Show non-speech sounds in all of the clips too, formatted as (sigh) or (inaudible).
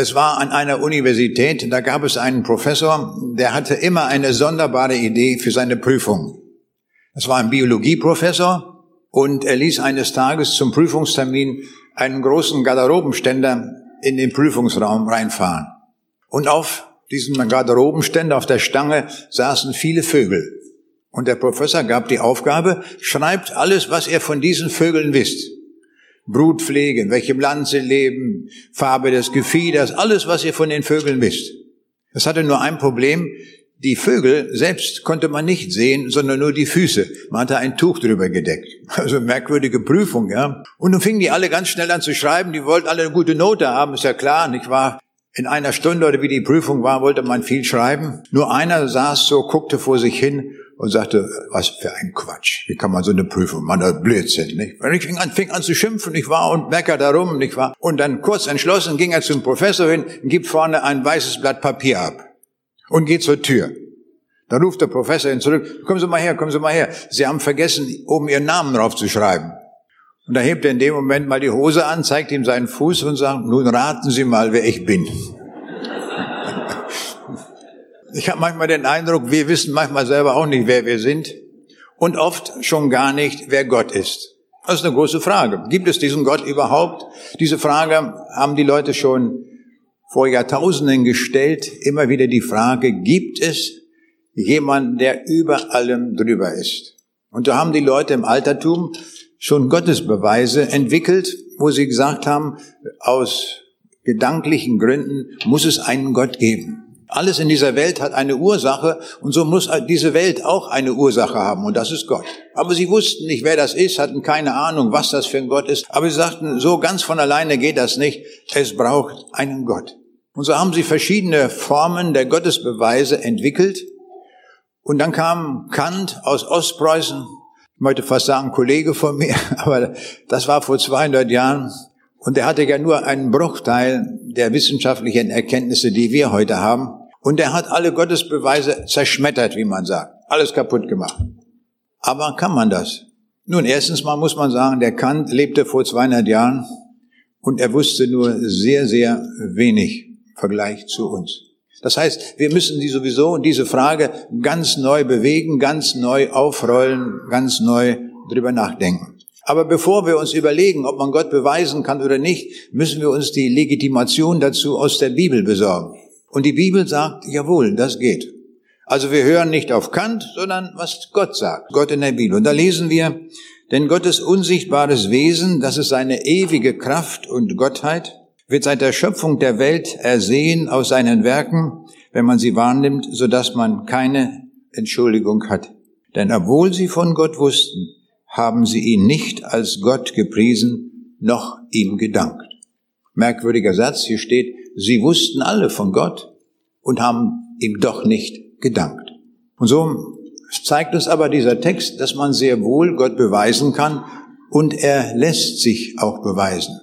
Es war an einer Universität, da gab es einen Professor, der hatte immer eine sonderbare Idee für seine Prüfung. Es war ein Biologieprofessor und er ließ eines Tages zum Prüfungstermin einen großen Garderobenständer in den Prüfungsraum reinfahren. Und auf diesem Garderobenständer, auf der Stange, saßen viele Vögel. Und der Professor gab die Aufgabe, schreibt alles, was ihr von diesen Vögeln wisst. Brutpflege, in welchem Land sie leben, Farbe des Gefieders, alles, was ihr von den Vögeln wisst. Das hatte nur ein Problem. Die Vögel selbst konnte man nicht sehen, sondern nur die Füße. Man hatte ein Tuch drüber gedeckt. (laughs) Also merkwürdige Prüfung, ja. Und nun fingen die alle ganz schnell an zu schreiben. Die wollten alle eine gute Note haben, ist ja klar, nicht wahr? In einer Stunde oder wie die Prüfung war, wollte man viel schreiben. Nur einer saß so, guckte vor sich hin und sagte, was für ein Quatsch. Wie kann man so eine Prüfung machen? Das Blödsinn, nicht? Und ich fing an, fing an zu schimpfen, nicht wahr? Und meckert darum, nicht wahr? Und dann kurz entschlossen ging er zum Professor hin und gibt vorne ein weißes Blatt Papier ab. Und geht zur Tür. Da ruft der Professor ihn zurück, kommen Sie mal her, kommen Sie mal her. Sie haben vergessen, oben Ihren Namen drauf zu schreiben. Und da hebt er in dem Moment mal die Hose an, zeigt ihm seinen Fuß und sagt, nun raten Sie mal, wer ich bin. Ich habe manchmal den Eindruck, wir wissen manchmal selber auch nicht, wer wir sind und oft schon gar nicht, wer Gott ist. Das ist eine große Frage. Gibt es diesen Gott überhaupt? Diese Frage haben die Leute schon vor Jahrtausenden gestellt. Immer wieder die Frage, gibt es jemanden, der über allem drüber ist? Und da haben die Leute im Altertum schon Gottesbeweise entwickelt, wo sie gesagt haben, aus gedanklichen Gründen muss es einen Gott geben. Alles in dieser Welt hat eine Ursache und so muss diese Welt auch eine Ursache haben und das ist Gott. Aber sie wussten nicht, wer das ist, hatten keine Ahnung, was das für ein Gott ist. Aber sie sagten, so ganz von alleine geht das nicht. Es braucht einen Gott. Und so haben sie verschiedene Formen der Gottesbeweise entwickelt. Und dann kam Kant aus Ostpreußen, ich möchte fast sagen Kollege von mir, (laughs) aber das war vor 200 Jahren. Und er hatte ja nur einen Bruchteil der wissenschaftlichen Erkenntnisse, die wir heute haben. Und er hat alle Gottesbeweise zerschmettert, wie man sagt. Alles kaputt gemacht. Aber kann man das? Nun, erstens mal muss man sagen, der Kant lebte vor 200 Jahren und er wusste nur sehr, sehr wenig im Vergleich zu uns. Das heißt, wir müssen die sowieso diese Frage ganz neu bewegen, ganz neu aufrollen, ganz neu drüber nachdenken. Aber bevor wir uns überlegen, ob man Gott beweisen kann oder nicht, müssen wir uns die Legitimation dazu aus der Bibel besorgen. Und die Bibel sagt, jawohl, das geht. Also wir hören nicht auf Kant, sondern was Gott sagt, Gott in der Bibel. Und da lesen wir, denn Gottes unsichtbares Wesen, das ist seine ewige Kraft und Gottheit, wird seit der Schöpfung der Welt ersehen aus seinen Werken, wenn man sie wahrnimmt, so dass man keine Entschuldigung hat. Denn obwohl sie von Gott wussten, haben sie ihn nicht als Gott gepriesen, noch ihm gedankt. Merkwürdiger Satz, hier steht, sie wussten alle von Gott und haben ihm doch nicht gedankt. Und so zeigt uns aber dieser Text, dass man sehr wohl Gott beweisen kann und er lässt sich auch beweisen.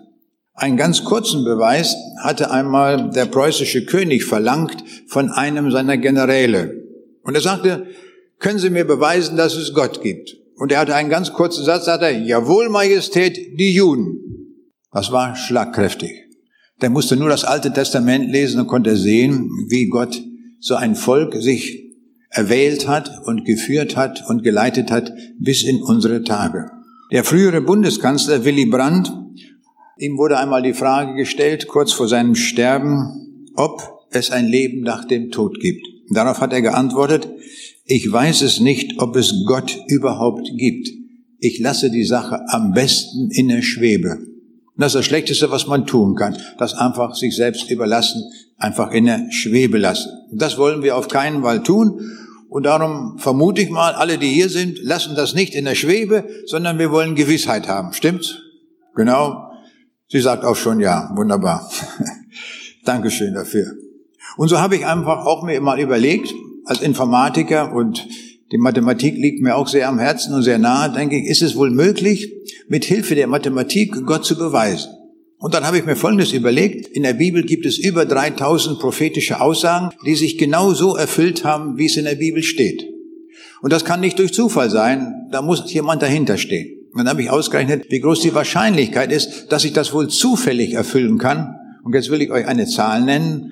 Einen ganz kurzen Beweis hatte einmal der preußische König verlangt von einem seiner Generäle. Und er sagte, können Sie mir beweisen, dass es Gott gibt? Und er hatte einen ganz kurzen Satz, sagte er, jawohl, Majestät, die Juden. Das war schlagkräftig. Der musste nur das Alte Testament lesen und konnte sehen, wie Gott so ein Volk sich erwählt hat und geführt hat und geleitet hat bis in unsere Tage. Der frühere Bundeskanzler Willy Brandt, ihm wurde einmal die Frage gestellt, kurz vor seinem Sterben, ob es ein Leben nach dem Tod gibt. Darauf hat er geantwortet, ich weiß es nicht, ob es Gott überhaupt gibt. Ich lasse die Sache am besten in der Schwebe. das ist das Schlechteste, was man tun kann. Das einfach sich selbst überlassen, einfach in der Schwebe lassen. Das wollen wir auf keinen Fall tun. Und darum vermute ich mal, alle, die hier sind, lassen das nicht in der Schwebe, sondern wir wollen Gewissheit haben. Stimmt's? Genau. Sie sagt auch schon ja. Wunderbar. (laughs) Dankeschön dafür. Und so habe ich einfach auch mir mal überlegt, als Informatiker und die Mathematik liegt mir auch sehr am Herzen und sehr nahe, denke ich, ist es wohl möglich, mit Hilfe der Mathematik Gott zu beweisen. Und dann habe ich mir Folgendes überlegt. In der Bibel gibt es über 3000 prophetische Aussagen, die sich genau so erfüllt haben, wie es in der Bibel steht. Und das kann nicht durch Zufall sein, da muss jemand dahinter stehen. Und dann habe ich ausgerechnet, wie groß die Wahrscheinlichkeit ist, dass sich das wohl zufällig erfüllen kann Und jetzt will ich euch eine Zahl nennen.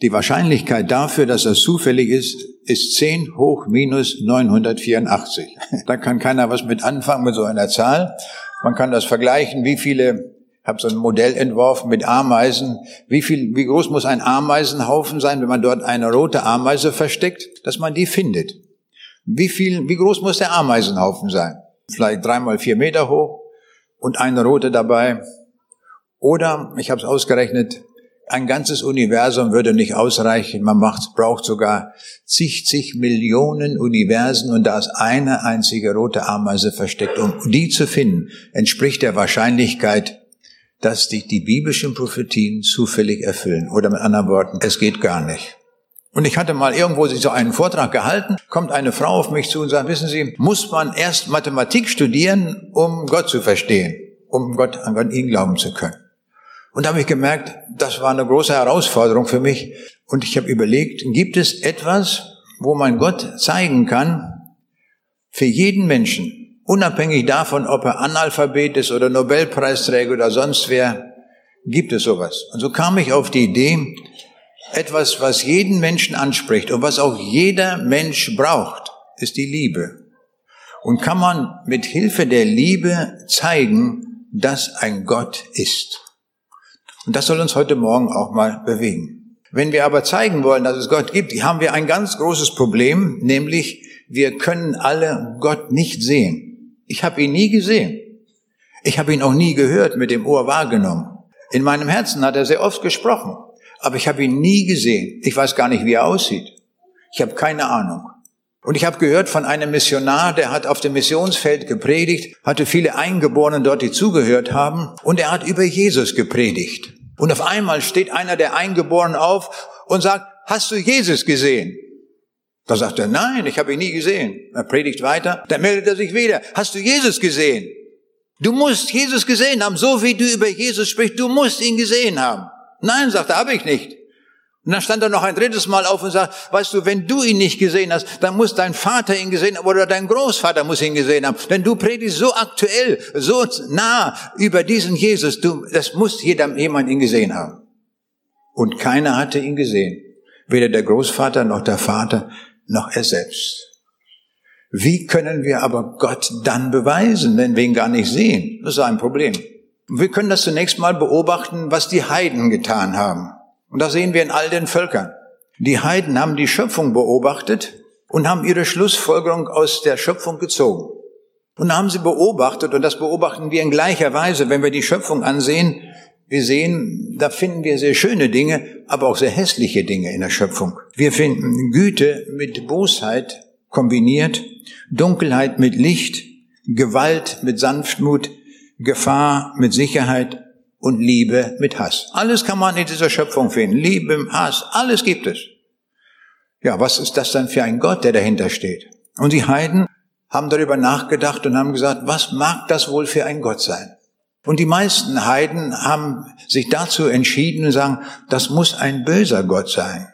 Die Wahrscheinlichkeit dafür, dass das zufällig ist, ist 10 hoch minus 984. (laughs) Da kann keiner was mit anfangen mit so einer Zahl. Man kann das vergleichen, wie viele, ich habe so ein Modell entworfen mit Ameisen, wie viel, wie groß muss ein Ameisenhaufen sein, wenn man dort eine rote Ameise versteckt, dass man die findet. Wie viel, wie groß muss der Ameisenhaufen sein? Vielleicht dreimal vier Meter hoch und eine rote dabei. Oder, ich habe es ausgerechnet, ein ganzes Universum würde nicht ausreichen. Man macht, braucht sogar zig, zig Millionen Universen und da ist eine einzige rote Ameise versteckt. Um die zu finden, entspricht der Wahrscheinlichkeit, dass sich die biblischen Prophetien zufällig erfüllen. Oder mit anderen Worten, es geht gar nicht. Und ich hatte mal irgendwo so einen Vortrag gehalten, kommt eine Frau auf mich zu und sagt, wissen Sie, muss man erst Mathematik studieren, um Gott zu verstehen, um Gott an Gott ihn glauben zu können. Und da habe ich gemerkt, das war eine große Herausforderung für mich. Und ich habe überlegt, gibt es etwas, wo man Gott zeigen kann, für jeden Menschen, unabhängig davon, ob er Analphabet ist oder Nobelpreisträger oder sonst wer, gibt es sowas. Und so kam ich auf die Idee, etwas, was jeden Menschen anspricht und was auch jeder Mensch braucht, ist die Liebe. Und kann man mit Hilfe der Liebe zeigen, dass ein Gott ist. Und das soll uns heute Morgen auch mal bewegen. Wenn wir aber zeigen wollen, dass es Gott gibt, haben wir ein ganz großes Problem, nämlich wir können alle Gott nicht sehen. Ich habe ihn nie gesehen. Ich habe ihn auch nie gehört, mit dem Ohr wahrgenommen. In meinem Herzen hat er sehr oft gesprochen, aber ich habe ihn nie gesehen. Ich weiß gar nicht, wie er aussieht. Ich habe keine Ahnung. Und ich habe gehört von einem Missionar, der hat auf dem Missionsfeld gepredigt, hatte viele Eingeborenen dort, die zugehört haben, und er hat über Jesus gepredigt. Und auf einmal steht einer der Eingeborenen auf und sagt, hast du Jesus gesehen? Da sagt er, nein, ich habe ihn nie gesehen. Er predigt weiter, dann meldet er sich wieder, hast du Jesus gesehen? Du musst Jesus gesehen haben, so wie du über Jesus sprichst, du musst ihn gesehen haben. Nein, sagt er, habe ich nicht. Und dann stand er noch ein drittes Mal auf und sagt, weißt du, wenn du ihn nicht gesehen hast, dann muss dein Vater ihn gesehen haben oder dein Großvater muss ihn gesehen haben. Denn du predigst so aktuell, so nah über diesen Jesus, du, das muss jeder, jemand ihn gesehen haben. Und keiner hatte ihn gesehen. Weder der Großvater noch der Vater noch er selbst. Wie können wir aber Gott dann beweisen, wenn wir ihn gar nicht sehen? Das ist ein Problem. Wir können das zunächst mal beobachten, was die Heiden getan haben. Und das sehen wir in all den Völkern. Die Heiden haben die Schöpfung beobachtet und haben ihre Schlussfolgerung aus der Schöpfung gezogen. Und haben sie beobachtet, und das beobachten wir in gleicher Weise, wenn wir die Schöpfung ansehen, wir sehen, da finden wir sehr schöne Dinge, aber auch sehr hässliche Dinge in der Schöpfung. Wir finden Güte mit Bosheit kombiniert, Dunkelheit mit Licht, Gewalt mit Sanftmut, Gefahr mit Sicherheit und Liebe mit Hass. Alles kann man in dieser Schöpfung finden. Liebe, Hass, alles gibt es. Ja, was ist das dann für ein Gott, der dahinter steht? Und die Heiden haben darüber nachgedacht und haben gesagt, was mag das wohl für ein Gott sein? Und die meisten Heiden haben sich dazu entschieden und sagen, das muss ein böser Gott sein.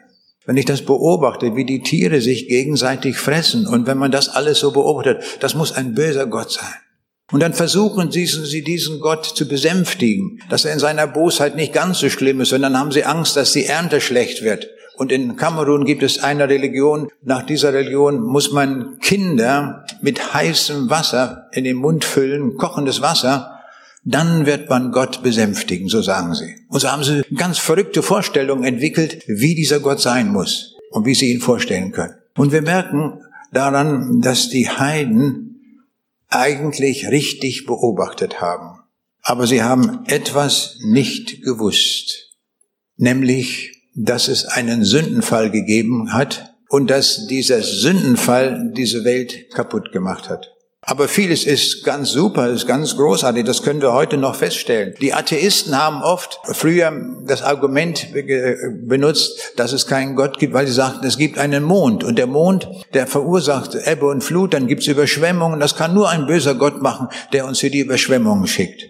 Wenn ich das beobachte, wie die Tiere sich gegenseitig fressen und wenn man das alles so beobachtet, das muss ein böser Gott sein. Und dann versuchen sie diesen Gott zu besänftigen, dass er in seiner Bosheit nicht ganz so schlimm ist, sondern haben sie Angst, dass die Ernte schlecht wird. Und in Kamerun gibt es eine Religion, nach dieser Religion muss man Kinder mit heißem Wasser in den Mund füllen, kochendes Wasser, dann wird man Gott besänftigen, so sagen sie. Und so haben sie ganz verrückte Vorstellungen entwickelt, wie dieser Gott sein muss und wie sie ihn vorstellen können. Und wir merken daran, dass die Heiden eigentlich richtig beobachtet haben. Aber sie haben etwas nicht gewusst, nämlich, dass es einen Sündenfall gegeben hat und dass dieser Sündenfall diese Welt kaputt gemacht hat. Aber vieles ist ganz super, ist ganz großartig, das können wir heute noch feststellen. Die Atheisten haben oft früher das Argument benutzt, dass es keinen Gott gibt, weil sie sagten, es gibt einen Mond und der Mond, der verursacht Ebbe und Flut, dann gibt es Überschwemmungen, das kann nur ein böser Gott machen, der uns hier die Überschwemmungen schickt.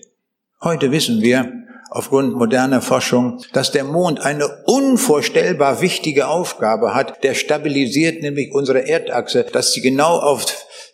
Heute wissen wir, aufgrund moderner Forschung, dass der Mond eine unvorstellbar wichtige Aufgabe hat. Der stabilisiert nämlich unsere Erdachse, dass sie genau auf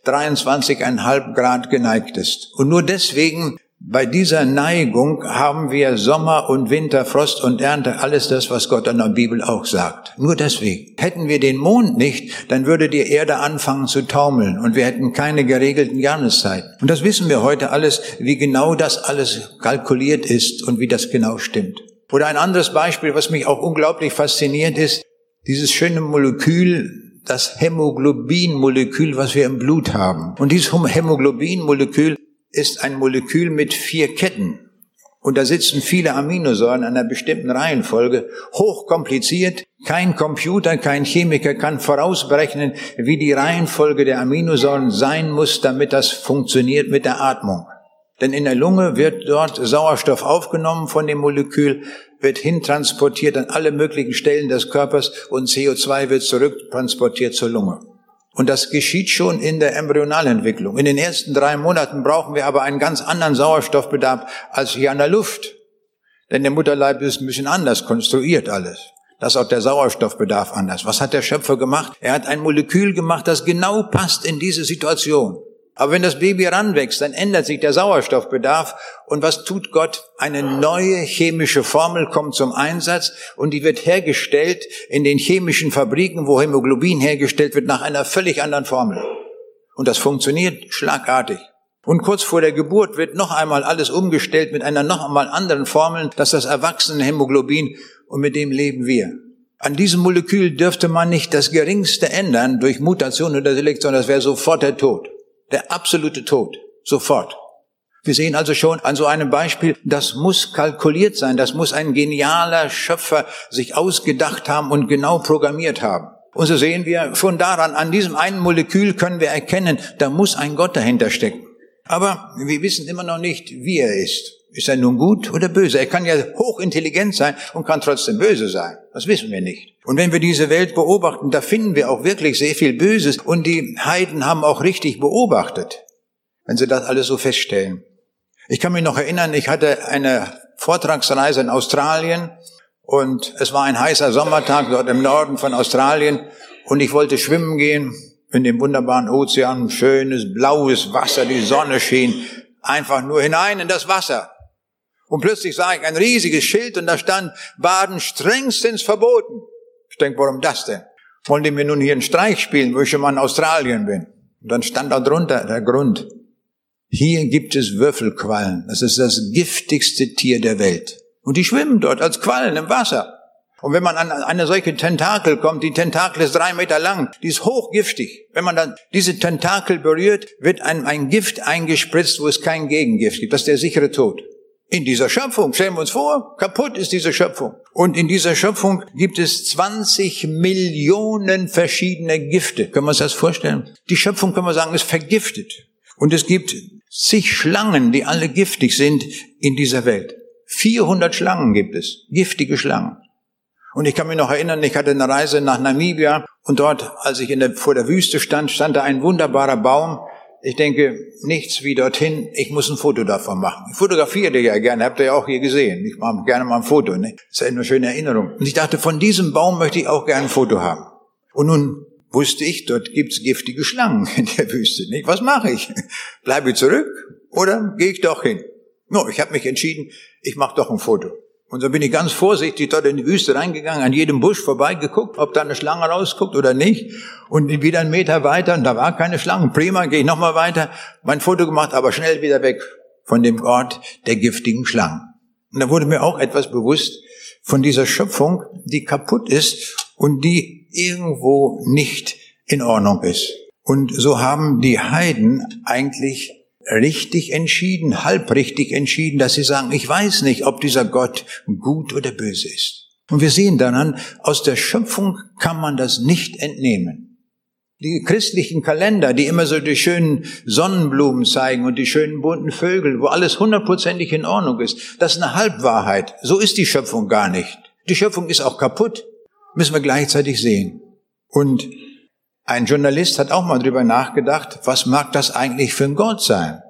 23,5 Grad geneigt ist. Und nur deswegen Bei dieser Neigung haben wir Sommer und Winter, Frost und Ernte, alles das, was Gott in der Bibel auch sagt. Nur deswegen. Hätten wir den Mond nicht, dann würde die Erde anfangen zu taumeln und wir hätten keine geregelten Jahreszeiten. Und das wissen wir heute alles, wie genau das alles kalkuliert ist und wie das genau stimmt. Oder ein anderes Beispiel, was mich auch unglaublich fasziniert ist, dieses schöne Molekül, das Hämoglobin-Molekül, was wir im Blut haben. Und dieses Hämoglobin-Molekül ist ein Molekül mit vier Ketten. Und da sitzen viele Aminosäuren in einer bestimmten Reihenfolge, hochkompliziert. Kein Computer, kein Chemiker kann vorausberechnen, wie die Reihenfolge der Aminosäuren sein muss, damit das funktioniert mit der Atmung. Denn in der Lunge wird dort Sauerstoff aufgenommen von dem Molekül, wird hintransportiert an alle möglichen Stellen des Körpers und CO2 wird zurücktransportiert zur Lunge. Und das geschieht schon in der Embryonalentwicklung. In den ersten drei Monaten brauchen wir aber einen ganz anderen Sauerstoffbedarf als hier an der Luft. Denn der Mutterleib ist ein bisschen anders konstruiert alles. Das ist auch der Sauerstoffbedarf anders. Was hat der Schöpfer gemacht? Er hat ein Molekül gemacht, das genau passt in diese Situation. Aber wenn das Baby ranwächst, dann ändert sich der Sauerstoffbedarf. Und was tut Gott? Eine neue chemische Formel kommt zum Einsatz und die wird hergestellt in den chemischen Fabriken, wo Hämoglobin hergestellt wird, nach einer völlig anderen Formel. Und das funktioniert schlagartig. Und kurz vor der Geburt wird noch einmal alles umgestellt mit einer noch einmal anderen Formel, das ist das erwachsene Hämoglobin und mit dem leben wir. An diesem Molekül dürfte man nicht das geringste ändern durch Mutation oder Selektion, das wäre sofort der Tod. Der absolute Tod. Sofort. Wir sehen also schon an so einem Beispiel, das muss kalkuliert sein, das muss ein genialer Schöpfer sich ausgedacht haben und genau programmiert haben. Und so sehen wir schon daran, an diesem einen Molekül können wir erkennen, da muss ein Gott dahinter stecken. Aber wir wissen immer noch nicht, wie er ist. Ist er nun gut oder böse? Er kann ja hochintelligent sein und kann trotzdem böse sein. Das wissen wir nicht. Und wenn wir diese Welt beobachten, da finden wir auch wirklich sehr viel Böses. Und die Heiden haben auch richtig beobachtet, wenn sie das alles so feststellen. Ich kann mich noch erinnern, ich hatte eine Vortragsreise in Australien und es war ein heißer Sommertag dort im Norden von Australien und ich wollte schwimmen gehen in dem wunderbaren Ozean, schönes blaues Wasser, die Sonne schien einfach nur hinein in das Wasser. Und plötzlich sah ich ein riesiges Schild und da stand, Baden strengstens verboten. Ich denke, warum das denn? Wollen die mir nun hier einen Streich spielen, wo ich schon mal in Australien bin? Und dann stand da drunter der Grund. Hier gibt es Würfelquallen. Das ist das giftigste Tier der Welt. Und die schwimmen dort als Quallen im Wasser. Und wenn man an eine solche Tentakel kommt, die Tentakel ist drei Meter lang, die ist hochgiftig. Wenn man dann diese Tentakel berührt, wird einem ein Gift eingespritzt, wo es kein Gegengift gibt. Das ist der sichere Tod. In dieser Schöpfung, stellen wir uns vor, kaputt ist diese Schöpfung. Und in dieser Schöpfung gibt es 20 Millionen verschiedene Gifte. Können wir uns das vorstellen? Die Schöpfung, können wir sagen, ist vergiftet. Und es gibt zig Schlangen, die alle giftig sind in dieser Welt. 400 Schlangen gibt es, giftige Schlangen. Und ich kann mich noch erinnern, ich hatte eine Reise nach Namibia und dort, als ich der, vor der Wüste stand, stand da ein wunderbarer Baum, ich denke, nichts wie dorthin, ich muss ein Foto davon machen. Ich fotografiere ja gerne, habt ihr ja auch hier gesehen. Ich mache gerne mal ein Foto, ne? Das ist eine schöne Erinnerung. Und ich dachte, von diesem Baum möchte ich auch gerne ein Foto haben. Und nun wusste ich, dort gibt's giftige Schlangen in der Wüste. Nicht? Was mache ich? Bleibe ich zurück oder gehe ich doch hin? No, ich habe mich entschieden, ich mache doch ein Foto. Und so bin ich ganz vorsichtig dort in die Wüste reingegangen, an jedem Busch vorbeigeguckt, ob da eine Schlange rausguckt oder nicht. Und wieder einen Meter weiter, und da war keine Schlange. Prima, gehe ich nochmal weiter, mein Foto gemacht, aber schnell wieder weg von dem Ort der giftigen Schlangen. Und da wurde mir auch etwas bewusst von dieser Schöpfung, die kaputt ist und die irgendwo nicht in Ordnung ist. Und so haben die Heiden eigentlich richtig entschieden, halbrichtig entschieden, dass sie sagen, ich weiß nicht, ob dieser Gott gut oder böse ist. Und wir sehen daran, aus der Schöpfung kann man das nicht entnehmen. Die christlichen Kalender, die immer so die schönen Sonnenblumen zeigen und die schönen bunten Vögel, wo alles hundertprozentig in Ordnung ist, das ist eine Halbwahrheit. So ist die Schöpfung gar nicht. Die Schöpfung ist auch kaputt. Müssen wir gleichzeitig sehen. Und ein Journalist hat auch mal drüber nachgedacht, was mag das eigentlich für ein Gott sein?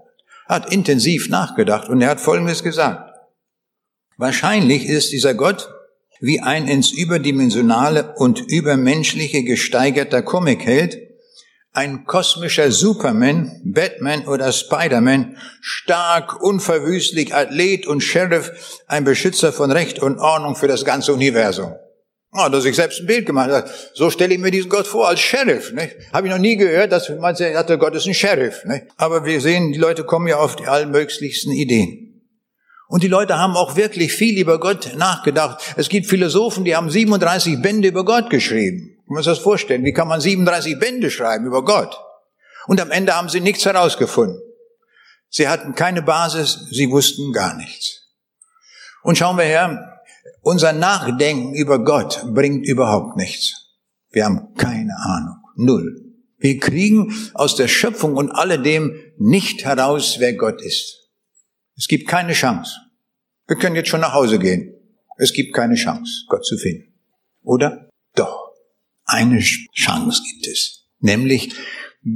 Er hat intensiv nachgedacht und er hat Folgendes gesagt. Wahrscheinlich ist dieser Gott wie ein ins Überdimensionale und Übermenschliche gesteigerter Comicheld, ein kosmischer Superman, Batman oder Spider-Man, stark, unverwüstlich, Athlet und Sheriff, ein Beschützer von Recht und Ordnung für das ganze Universum. Ah, dass ich selbst ein Bild gemacht habe. So stelle ich mir diesen Gott vor als Sheriff. Nicht? Habe ich noch nie gehört, dass man sagt, der Gott ist ein Sheriff. Nicht? Aber wir sehen, die Leute kommen ja auf die allmöglichsten Ideen. Und die Leute haben auch wirklich viel über Gott nachgedacht. Es gibt Philosophen, die haben 37 Bände über Gott geschrieben. Man sich das vorstellen? Wie kann man 37 Bände schreiben über Gott? Und am Ende haben sie nichts herausgefunden. Sie hatten keine Basis, sie wussten gar nichts. Und schauen wir her, unser Nachdenken über Gott bringt überhaupt nichts. Wir haben keine Ahnung. Null. Wir kriegen aus der Schöpfung und alledem nicht heraus, wer Gott ist. Es gibt keine Chance. Wir können jetzt schon nach Hause gehen. Es gibt keine Chance, Gott zu finden. Oder? Doch. Eine Chance gibt es. Nämlich,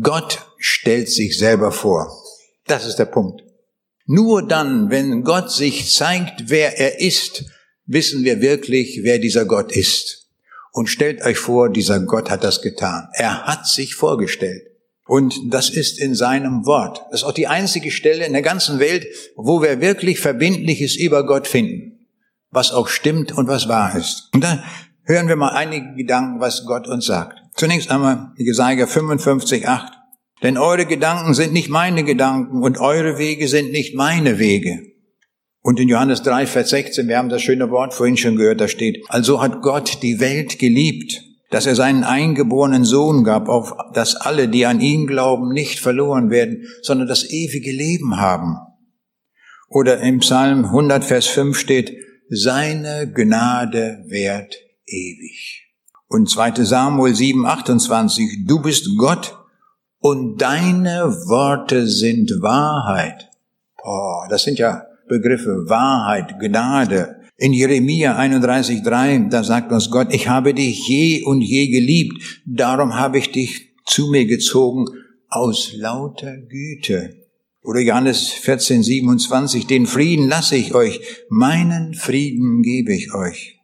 Gott stellt sich selber vor. Das ist der Punkt. Nur dann, wenn Gott sich zeigt, wer er ist, wissen wir wirklich, wer dieser Gott ist. Und stellt euch vor, dieser Gott hat das getan. Er hat sich vorgestellt. Und das ist in seinem Wort. Das ist auch die einzige Stelle in der ganzen Welt, wo wir wirklich Verbindliches über Gott finden. Was auch stimmt und was wahr ist. Und da hören wir mal einige Gedanken, was Gott uns sagt. Zunächst einmal Jesaja 55, 8. Denn eure Gedanken sind nicht meine Gedanken und eure Wege sind nicht meine Wege. Und in Johannes 3, Vers 16, wir haben das schöne Wort vorhin schon gehört, da steht, also hat Gott die Welt geliebt dass er seinen eingeborenen Sohn gab, auf dass alle, die an ihn glauben, nicht verloren werden, sondern das ewige Leben haben. Oder im Psalm 100, Vers 5 steht, seine Gnade währt ewig. Und 2. Samuel 7, 28, du bist Gott und deine Worte sind Wahrheit. Boah, das sind ja Begriffe, Wahrheit, Gnade, in Jeremia 31,3, da sagt uns Gott, ich habe dich je und je geliebt, darum habe ich dich zu mir gezogen aus lauter Güte. Oder Johannes 14, 27, den Frieden lasse ich euch, meinen Frieden gebe ich euch.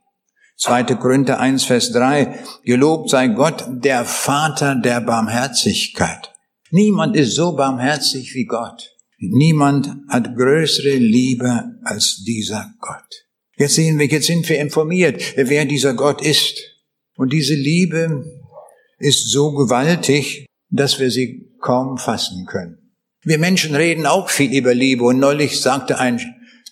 2. Korinther 1, Vers 3, gelobt sei Gott, der Vater der Barmherzigkeit. Niemand ist so barmherzig wie Gott. Niemand hat größere Liebe als dieser Gott. Jetzt sehen wir, jetzt sind wir informiert, wer dieser Gott ist. Und diese Liebe ist so gewaltig, dass wir sie kaum fassen können. Wir Menschen reden auch viel über Liebe und neulich sagte ein,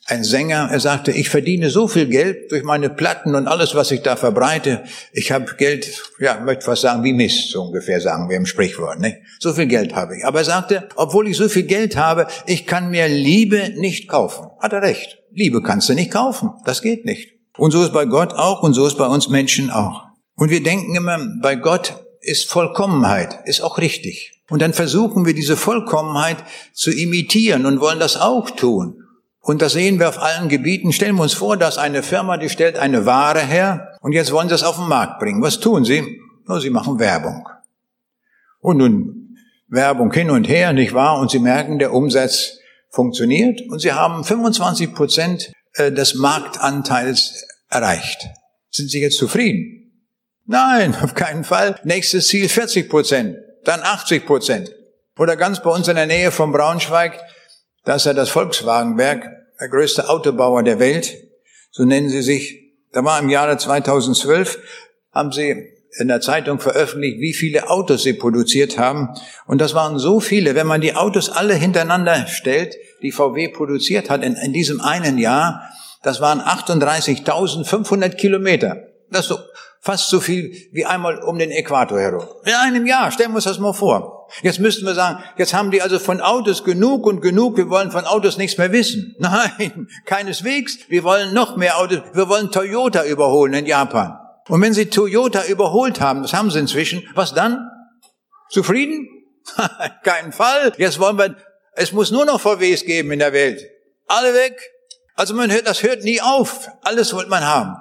ein Sänger, er sagte, ich verdiene so viel Geld durch meine Platten und alles, was ich da verbreite. Ich habe Geld, ja, möchte was sagen, wie Mist, so ungefähr sagen wir im Sprichwort. Ne? So viel Geld habe ich. Aber er sagte, obwohl ich so viel Geld habe, ich kann mir Liebe nicht kaufen. Hat er recht. Liebe kannst du nicht kaufen. Das geht nicht. Und so ist bei Gott auch und so ist bei uns Menschen auch. Und wir denken immer, bei Gott ist Vollkommenheit, ist auch richtig. Und dann versuchen wir diese Vollkommenheit zu imitieren und wollen das auch tun. Und das sehen wir auf allen Gebieten. Stellen wir uns vor, dass eine Firma, die stellt eine Ware her und jetzt wollen sie es auf den Markt bringen. Was tun sie? Nur sie machen Werbung. Und nun Werbung hin und her, nicht wahr? Und sie merken, der Umsatz funktioniert und sie haben 25 Prozent äh, des Marktanteils erreicht. Sind Sie jetzt zufrieden? Nein, (laughs) auf keinen Fall. Nächstes Ziel 40 Prozent, dann 80 Prozent. Oder ganz bei uns in der Nähe von Braunschweig, da ist ja das Volkswagenwerk, der größte Autobauer der Welt, so nennen sie sich. Da war im Jahre 2012, haben sie in der Zeitung veröffentlicht, wie viele Autos sie produziert haben. Und das waren so viele, wenn man die Autos alle hintereinander stellt, die VW produziert hat in, in diesem einen Jahr, das waren 38.500 Kilometer. Das so, fast so viel wie einmal um den Äquator herum. In einem Jahr, stellen wir uns das mal vor. Jetzt müssten wir sagen, jetzt haben die also von Autos genug und genug, wir wollen von Autos nichts mehr wissen. (laughs) Nein, keineswegs. Wir wollen noch mehr Autos, wir wollen Toyota überholen in Japan. Und wenn Sie Toyota überholt haben, das haben Sie inzwischen, was dann? Zufrieden? (laughs) Keinen Fall. Jetzt wollen wir, es muss nur noch VWs geben in der Welt. Alle weg. Also man hört, das hört nie auf. Alles wollte man haben.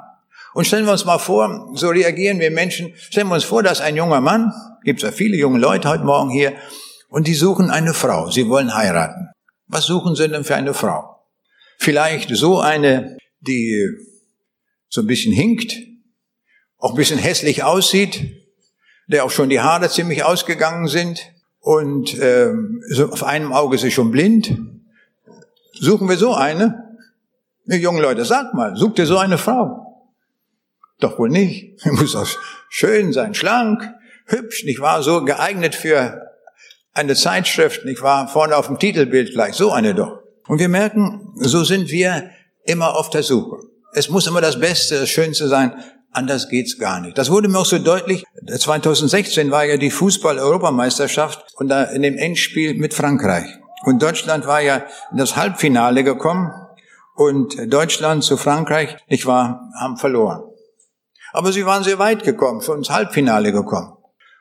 Und stellen wir uns mal vor, so reagieren wir Menschen, stellen wir uns vor, dass ein junger Mann, gibt es ja viele junge Leute heute Morgen hier, und die suchen eine Frau. Sie wollen heiraten. Was suchen sie denn für eine Frau? Vielleicht so eine, die so ein bisschen hinkt, auch ein bisschen hässlich aussieht, der auch schon die Haare ziemlich ausgegangen sind und ähm, so auf einem Auge ist sie schon blind. Suchen wir so eine? Ihr jungen Leute, sagt mal, sucht ihr so eine Frau? Doch wohl nicht. Sie muss auch schön sein, schlank, hübsch, nicht wahr? So geeignet für eine Zeitschrift, nicht wahr? Vorne auf dem Titelbild gleich, so eine doch. Und wir merken, so sind wir immer auf der Suche. Es muss immer das Beste, das Schönste sein. Anders geht's gar nicht. Das wurde mir auch so deutlich. 2016 war ja die Fußball-Europameisterschaft und da in dem Endspiel mit Frankreich. Und Deutschland war ja in das Halbfinale gekommen und Deutschland zu Frankreich, ich war, haben verloren. Aber sie waren sehr weit gekommen, schon ins Halbfinale gekommen.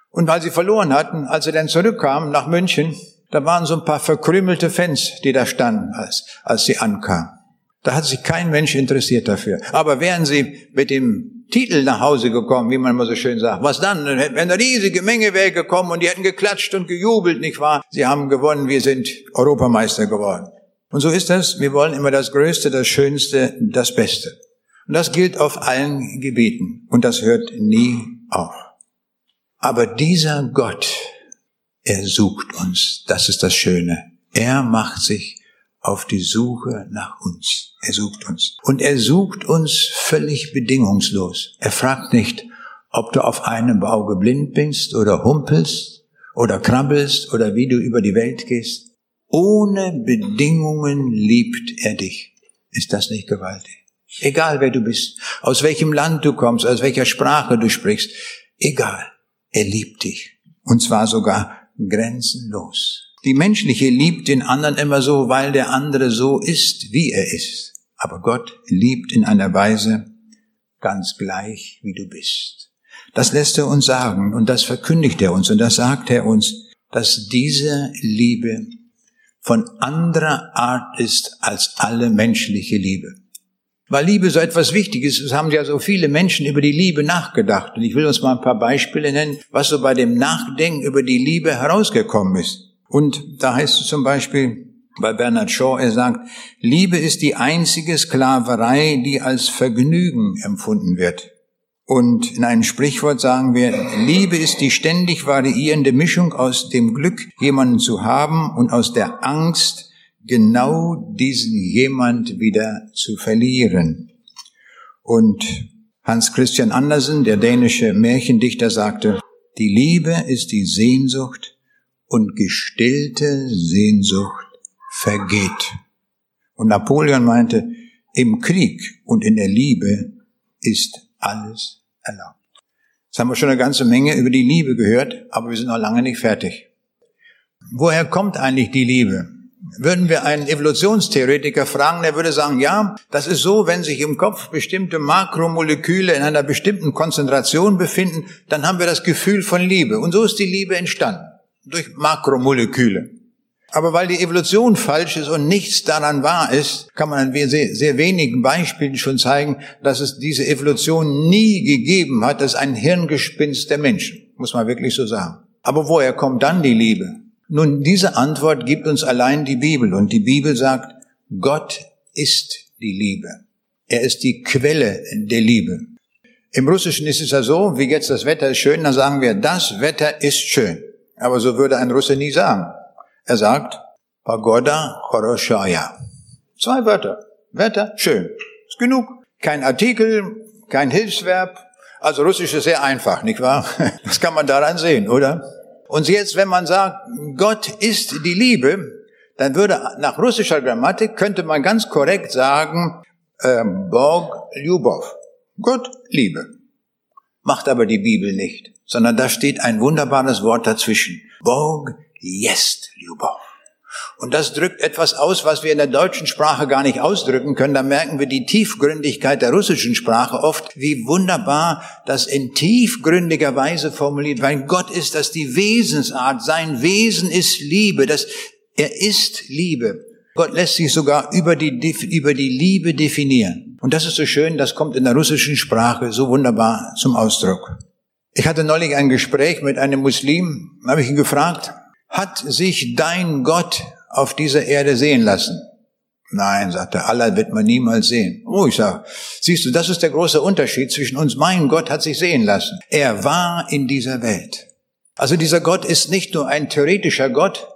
Und weil sie verloren hatten, als sie dann zurückkamen nach München, da waren so ein paar verkrümelte Fans, die da standen, als, als sie ankamen. Da hat sich kein Mensch interessiert dafür. Aber wären sie mit dem Titel nach Hause gekommen, wie man immer so schön sagt, was dann? Dann wäre eine riesige Menge wäre gekommen und die hätten geklatscht und gejubelt, nicht wahr? Sie haben gewonnen, wir sind Europameister geworden. Und so ist das. Wir wollen immer das Größte, das Schönste, das Beste. Und das gilt auf allen Gebieten. Und das hört nie auf. Aber dieser Gott, er sucht uns. Das ist das Schöne. Er macht sich auf die Suche nach uns. Er sucht uns. Und er sucht uns völlig bedingungslos. Er fragt nicht, ob du auf einem Auge blind bist oder humpelst oder krabbelst oder wie du über die Welt gehst. Ohne Bedingungen liebt er dich. Ist das nicht gewaltig? Egal wer du bist, aus welchem Land du kommst, aus welcher Sprache du sprichst, egal, er liebt dich. Und zwar sogar grenzenlos. Die menschliche liebt den anderen immer so, weil der andere so ist, wie er ist. Aber Gott liebt in einer Weise ganz gleich, wie du bist. Das lässt er uns sagen und das verkündigt er uns und das sagt er uns, dass diese Liebe von anderer Art ist als alle menschliche Liebe. Weil Liebe so etwas Wichtiges ist, haben ja so viele Menschen über die Liebe nachgedacht. Und ich will uns mal ein paar Beispiele nennen, was so bei dem Nachdenken über die Liebe herausgekommen ist. Und da heißt es zum Beispiel bei Bernard Shaw, er sagt, Liebe ist die einzige Sklaverei, die als Vergnügen empfunden wird. Und in einem Sprichwort sagen wir, Liebe ist die ständig variierende Mischung aus dem Glück, jemanden zu haben und aus der Angst, genau diesen jemand wieder zu verlieren. Und Hans Christian Andersen, der dänische Märchendichter, sagte, die Liebe ist die Sehnsucht und gestillte Sehnsucht vergeht. Und Napoleon meinte, im Krieg und in der Liebe ist alles erlaubt. Jetzt haben wir schon eine ganze Menge über die Liebe gehört, aber wir sind noch lange nicht fertig. Woher kommt eigentlich die Liebe? Würden wir einen Evolutionstheoretiker fragen, der würde sagen, ja, das ist so, wenn sich im Kopf bestimmte Makromoleküle in einer bestimmten Konzentration befinden, dann haben wir das Gefühl von Liebe. Und so ist die Liebe entstanden durch Makromoleküle. Aber weil die Evolution falsch ist und nichts daran wahr ist, kann man an sehr, wenigen Beispielen schon zeigen, dass es diese Evolution nie gegeben hat. Das ist ein Hirngespinst der Menschen, muss man wirklich so sagen. Aber woher kommt dann die Liebe? Nun, diese Antwort gibt uns allein die Bibel. Und die Bibel sagt, Gott ist die Liebe. Er ist die Quelle der Liebe. Im Russischen ist es ja so, wie jetzt das Wetter ist schön, dann sagen wir, das Wetter ist schön. Aber so würde ein Russe nie sagen. Er sagt, Pagoda Choroshaya. Zwei Wörter. Wetter, schön. Ist genug. Kein Artikel, kein Hilfsverb. Also Russisch ist sehr einfach, nicht wahr? (laughs) Das kann man daran sehen, oder? Und jetzt, wenn man sagt, Gott ist die Liebe, dann würde nach russischer Grammatik könnte man ganz korrekt sagen, ähm, Bog Ljubov. Gott Liebe. Macht aber die Bibel nicht sondern da steht ein wunderbares Wort dazwischen. Bog jest Ljubov. Und das drückt etwas aus, was wir in der deutschen Sprache gar nicht ausdrücken können. Da merken wir die Tiefgründigkeit der russischen Sprache oft, wie wunderbar das in tiefgründiger Weise formuliert, weil Gott ist das die Wesensart. Sein Wesen ist Liebe. Das, er ist Liebe. Gott lässt sich sogar über die, über die Liebe definieren. Und das ist so schön, das kommt in der russischen Sprache so wunderbar zum Ausdruck. Ich hatte neulich ein Gespräch mit einem Muslim, habe ich ihn gefragt, hat sich dein Gott auf dieser Erde sehen lassen? Nein, sagt er, Allah wird man niemals sehen. Oh, ich sag, siehst du, das ist der große Unterschied zwischen uns. Mein Gott hat sich sehen lassen. Er war in dieser Welt. Also dieser Gott ist nicht nur ein theoretischer Gott,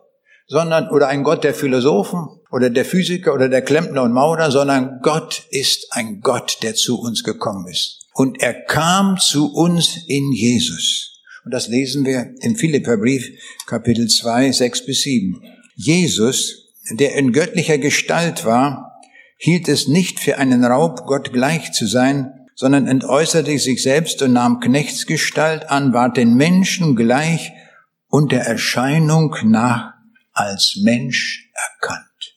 sondern, oder ein Gott der Philosophen oder der Physiker oder der Klempner und Maurer, sondern Gott ist ein Gott, der zu uns gekommen ist. Und er kam zu uns in Jesus. Und das lesen wir im Philipperbrief, Kapitel 2, 6 bis 7. Jesus, der in göttlicher Gestalt war, hielt es nicht für einen Raub, Gott gleich zu sein, sondern entäußerte sich selbst und nahm Knechtsgestalt an, ward den Menschen gleich und der Erscheinung nach als Mensch erkannt.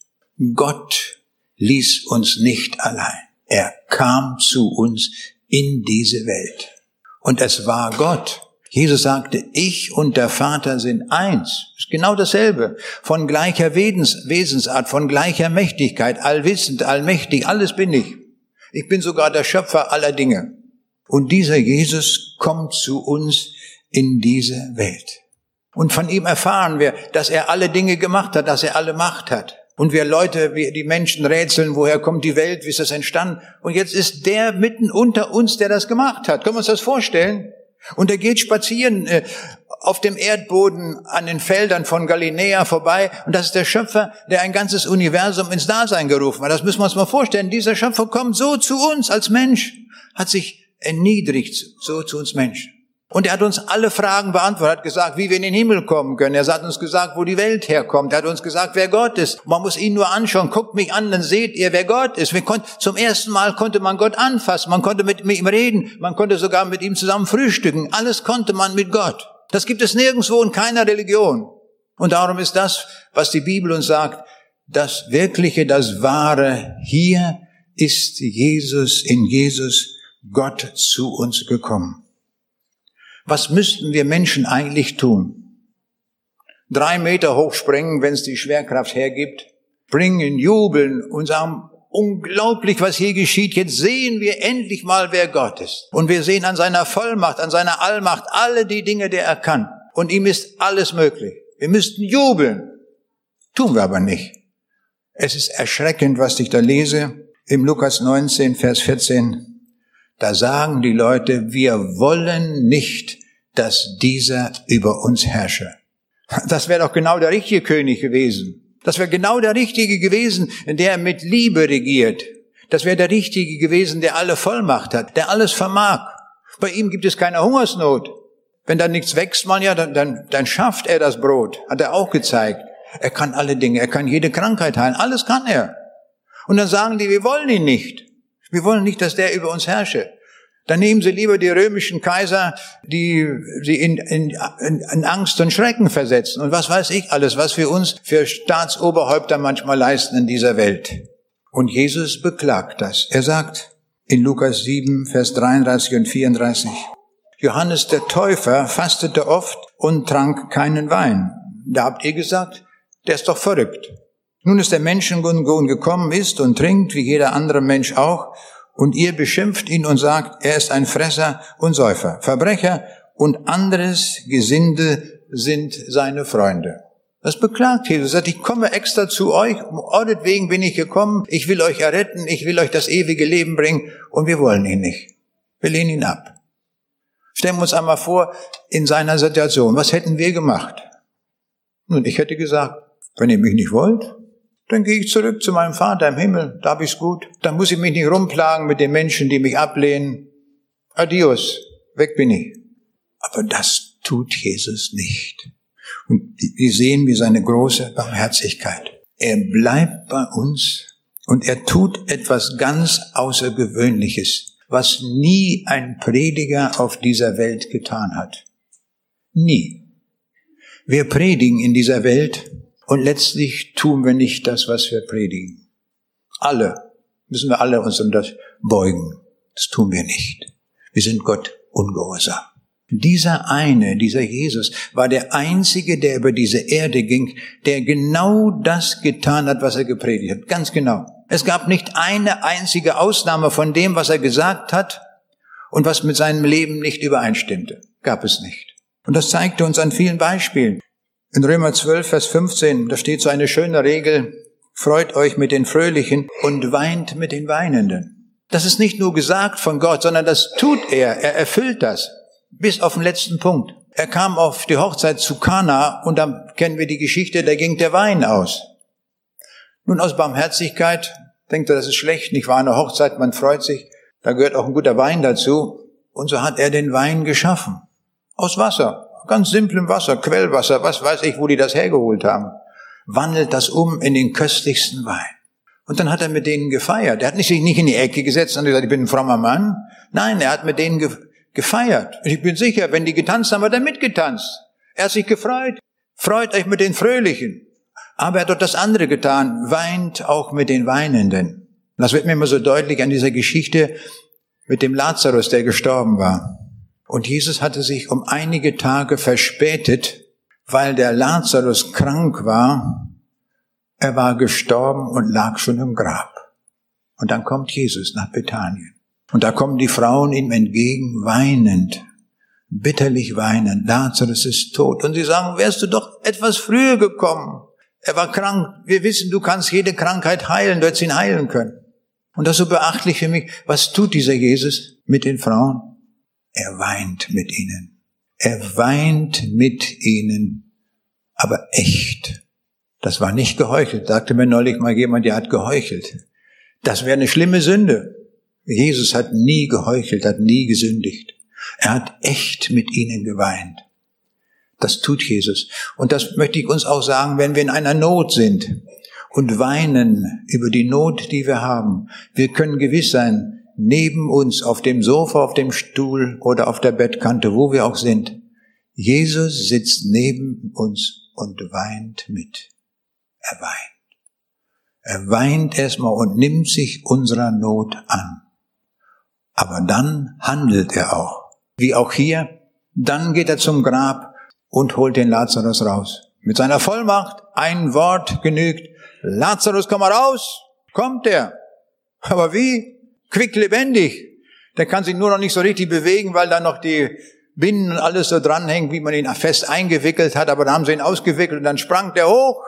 Gott ließ uns nicht allein. Er kam zu uns in diese Welt. Und es war Gott. Jesus sagte, ich und der Vater sind eins. Ist genau dasselbe. Von gleicher Wesensart, von gleicher Mächtigkeit, allwissend, allmächtig, alles bin ich. Ich bin sogar der Schöpfer aller Dinge. Und dieser Jesus kommt zu uns in diese Welt. Und von ihm erfahren wir, dass er alle Dinge gemacht hat, dass er alle Macht hat. Und wir Leute, wir die Menschen rätseln, woher kommt die Welt, wie ist das entstanden? Und jetzt ist der mitten unter uns, der das gemacht hat. Können wir uns das vorstellen? Und er geht spazieren äh, auf dem Erdboden an den Feldern von Galiläa vorbei. Und das ist der Schöpfer, der ein ganzes Universum ins Dasein gerufen hat. Das müssen wir uns mal vorstellen. Dieser Schöpfer kommt so zu uns als Mensch, hat sich erniedrigt, so zu uns Menschen. Und er hat uns alle Fragen beantwortet, hat gesagt, wie wir in den Himmel kommen können. Er hat uns gesagt, wo die Welt herkommt. Er hat uns gesagt, wer Gott ist. Man muss ihn nur anschauen. Guckt mich an, dann seht ihr, wer Gott ist. Wir konnten, zum ersten Mal konnte man Gott anfassen. Man konnte mit ihm reden. Man konnte sogar mit ihm zusammen frühstücken. Alles konnte man mit Gott. Das gibt es nirgendwo in keiner Religion. Und darum ist das, was die Bibel uns sagt, das Wirkliche, das Wahre. Hier ist Jesus, in Jesus, Gott zu uns gekommen. Was müssten wir Menschen eigentlich tun? Drei Meter hoch springen, wenn es die Schwerkraft hergibt, springen, jubeln und sagen, unglaublich, was hier geschieht. Jetzt sehen wir endlich mal, wer Gott ist. Und wir sehen an seiner Vollmacht, an seiner Allmacht alle die Dinge, die er kann. Und ihm ist alles möglich. Wir müssten jubeln. Tun wir aber nicht. Es ist erschreckend, was ich da lese. Im Lukas 19, Vers 14. Da sagen die Leute, wir wollen nicht, dass dieser über uns herrsche. Das wäre doch genau der richtige König gewesen. Das wäre genau der richtige gewesen, der mit Liebe regiert. Das wäre der richtige gewesen, der alle Vollmacht hat, der alles vermag. Bei ihm gibt es keine Hungersnot. Wenn da nichts wächst, man ja, dann, dann, dann schafft er das Brot. Hat er auch gezeigt. Er kann alle Dinge, er kann jede Krankheit heilen, alles kann er. Und dann sagen die, wir wollen ihn nicht. Wir wollen nicht, dass der über uns herrsche. Dann nehmen Sie lieber die römischen Kaiser, die sie in, in, in Angst und Schrecken versetzen. Und was weiß ich alles, was wir uns für Staatsoberhäupter manchmal leisten in dieser Welt. Und Jesus beklagt das. Er sagt in Lukas 7, Vers 33 und 34, Johannes der Täufer fastete oft und trank keinen Wein. Da habt ihr gesagt, der ist doch verrückt. Nun ist der Menschensohn gekommen, isst und trinkt, wie jeder andere Mensch auch, und ihr beschimpft ihn und sagt, er ist ein Fresser und Säufer. Verbrecher und anderes Gesinde sind seine Freunde. Das beklagt Jesus. Sagt, ich komme extra zu euch, um euretwegen bin ich gekommen, ich will euch erretten, ich will euch das ewige Leben bringen und wir wollen ihn nicht. Wir lehnen ihn ab. Stellen wir uns einmal vor, in seiner Situation, was hätten wir gemacht? Nun, ich hätte gesagt, wenn ihr mich nicht wollt, dann gehe ich zurück zu meinem Vater im Himmel, da hab ich's gut. Dann muss ich mich nicht rumplagen mit den Menschen, die mich ablehnen. Adios, weg bin ich. Aber das tut Jesus nicht. Und wir sehen wie seine große Barmherzigkeit. Er bleibt bei uns und er tut etwas ganz Außergewöhnliches, was nie ein Prediger auf dieser Welt getan hat. Nie. Wir predigen in dieser Welt und letztlich tun wir nicht das, was wir predigen. Alle, müssen wir alle uns um das beugen. Das tun wir nicht. Wir sind Gott ungehorsam. Dieser eine, dieser Jesus, war der einzige, der über diese Erde ging, der genau das getan hat, was er gepredigt hat. Ganz genau. Es gab nicht eine einzige Ausnahme von dem, was er gesagt hat und was mit seinem Leben nicht übereinstimmte. Gab es nicht. Und das zeigte uns an vielen Beispielen. In Römer 12, Vers 15, da steht so eine schöne Regel. freut euch mit den Fröhlichen und weint mit den Weinenden. Das ist nicht nur gesagt von Gott, sondern das tut er. Er erfüllt das. Bis auf den letzten Punkt. Er kam auf die Hochzeit zu Kana und dann kennen wir die Geschichte, da ging der Wein aus. Nun aus Barmherzigkeit denkt er, das ist schlecht, nicht wahr? Eine Hochzeit, man freut sich, da gehört auch ein guter Wein dazu. Und so hat er den Wein geschaffen. Aus Wasser. Ganz simplem Wasser, Quellwasser, was weiß ich, wo die das hergeholt haben. Wandelt das um in den köstlichsten Wein. Und dann hat er mit denen gefeiert. Er hat sich nicht in die Ecke gesetzt und gesagt, ich bin ein frommer Mann. Nein, er hat mit denen gefeiert. Und ich bin sicher, wenn die getanzt haben, hat er mitgetanzt. Er hat sich gefreut. Freut euch mit den Fröhlichen. Aber er hat dort das andere getan, weint auch mit den Weinenden. Das wird mir immer so deutlich an dieser Geschichte mit dem Lazarus, der gestorben war. Und Jesus hatte sich um einige Tage verspätet, weil der Lazarus krank war. Er war gestorben und lag schon im Grab. Und dann kommt Jesus nach Bethanien. Und da kommen die Frauen ihm entgegen, weinend, bitterlich weinend. Lazarus ist tot. Und sie sagen, wärst du doch etwas früher gekommen. Er war krank. Wir wissen, du kannst jede Krankheit heilen, du hättest ihn heilen können. Und das ist so beachtlich für mich. Was tut dieser Jesus mit den Frauen? Er weint mit ihnen. Er weint mit ihnen, aber echt. Das war nicht geheuchelt. Sagte mir neulich mal jemand, der hat geheuchelt. Das wäre eine schlimme Sünde. Jesus hat nie geheuchelt, hat nie gesündigt. Er hat echt mit ihnen geweint. Das tut Jesus. Und das möchte ich uns auch sagen, wenn wir in einer Not sind und weinen über die Not, die wir haben. Wir können gewiss sein, neben uns, auf dem Sofa, auf dem Stuhl oder auf der Bettkante, wo wir auch sind, Jesus sitzt neben uns und weint mit. Er weint. Er weint erstmal und nimmt sich unserer Not an. Aber dann handelt er auch. Wie auch hier, dann geht er zum Grab und holt den Lazarus raus. Mit seiner Vollmacht, ein Wort genügt. Lazarus, komm mal raus. Kommt er. Aber wie? Quick lebendig. Der kann sich nur noch nicht so richtig bewegen, weil da noch die Binden und alles so dranhängt, wie man ihn fest eingewickelt hat. Aber da haben sie ihn ausgewickelt und dann sprang der hoch.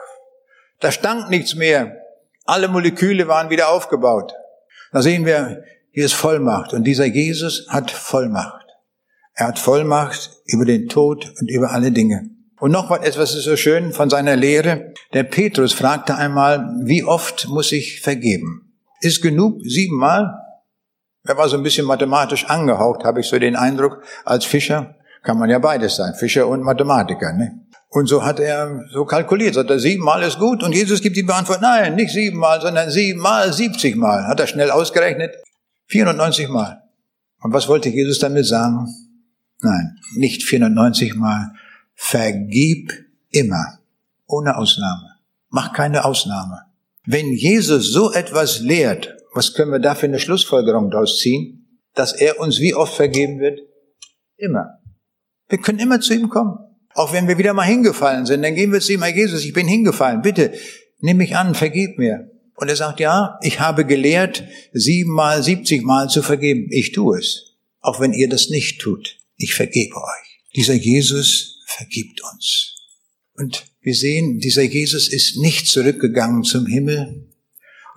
Da stank nichts mehr. Alle Moleküle waren wieder aufgebaut. Da sehen wir, hier ist Vollmacht. Und dieser Jesus hat Vollmacht. Er hat Vollmacht über den Tod und über alle Dinge. Und noch etwas ist so schön von seiner Lehre. Der Petrus fragte einmal, wie oft muss ich vergeben? Ist genug? Siebenmal? Er war so ein bisschen mathematisch angehaucht, habe ich so den Eindruck. Als Fischer kann man ja beides sein, Fischer und Mathematiker. Ne? Und so hat er so kalkuliert, sagt er, siebenmal ist gut. Und Jesus gibt die Beantwortung, nein, nicht siebenmal, sondern siebenmal, siebzigmal. Hat er schnell ausgerechnet, 490 Mal. Und was wollte Jesus damit sagen? Nein, nicht 490 Mal. Vergib immer. Ohne Ausnahme. Mach keine Ausnahme. Wenn Jesus so etwas lehrt, was können wir da für eine Schlussfolgerung daraus ziehen? Dass er uns wie oft vergeben wird? Immer. Wir können immer zu ihm kommen. Auch wenn wir wieder mal hingefallen sind, dann gehen wir zu ihm, Herr Jesus, ich bin hingefallen. Bitte, nimm mich an, vergib mir. Und er sagt, ja, ich habe gelehrt, siebenmal, siebzigmal zu vergeben. Ich tue es. Auch wenn ihr das nicht tut ich vergebe euch. Dieser Jesus vergibt uns. Und wir sehen, dieser Jesus ist nicht zurückgegangen zum Himmel,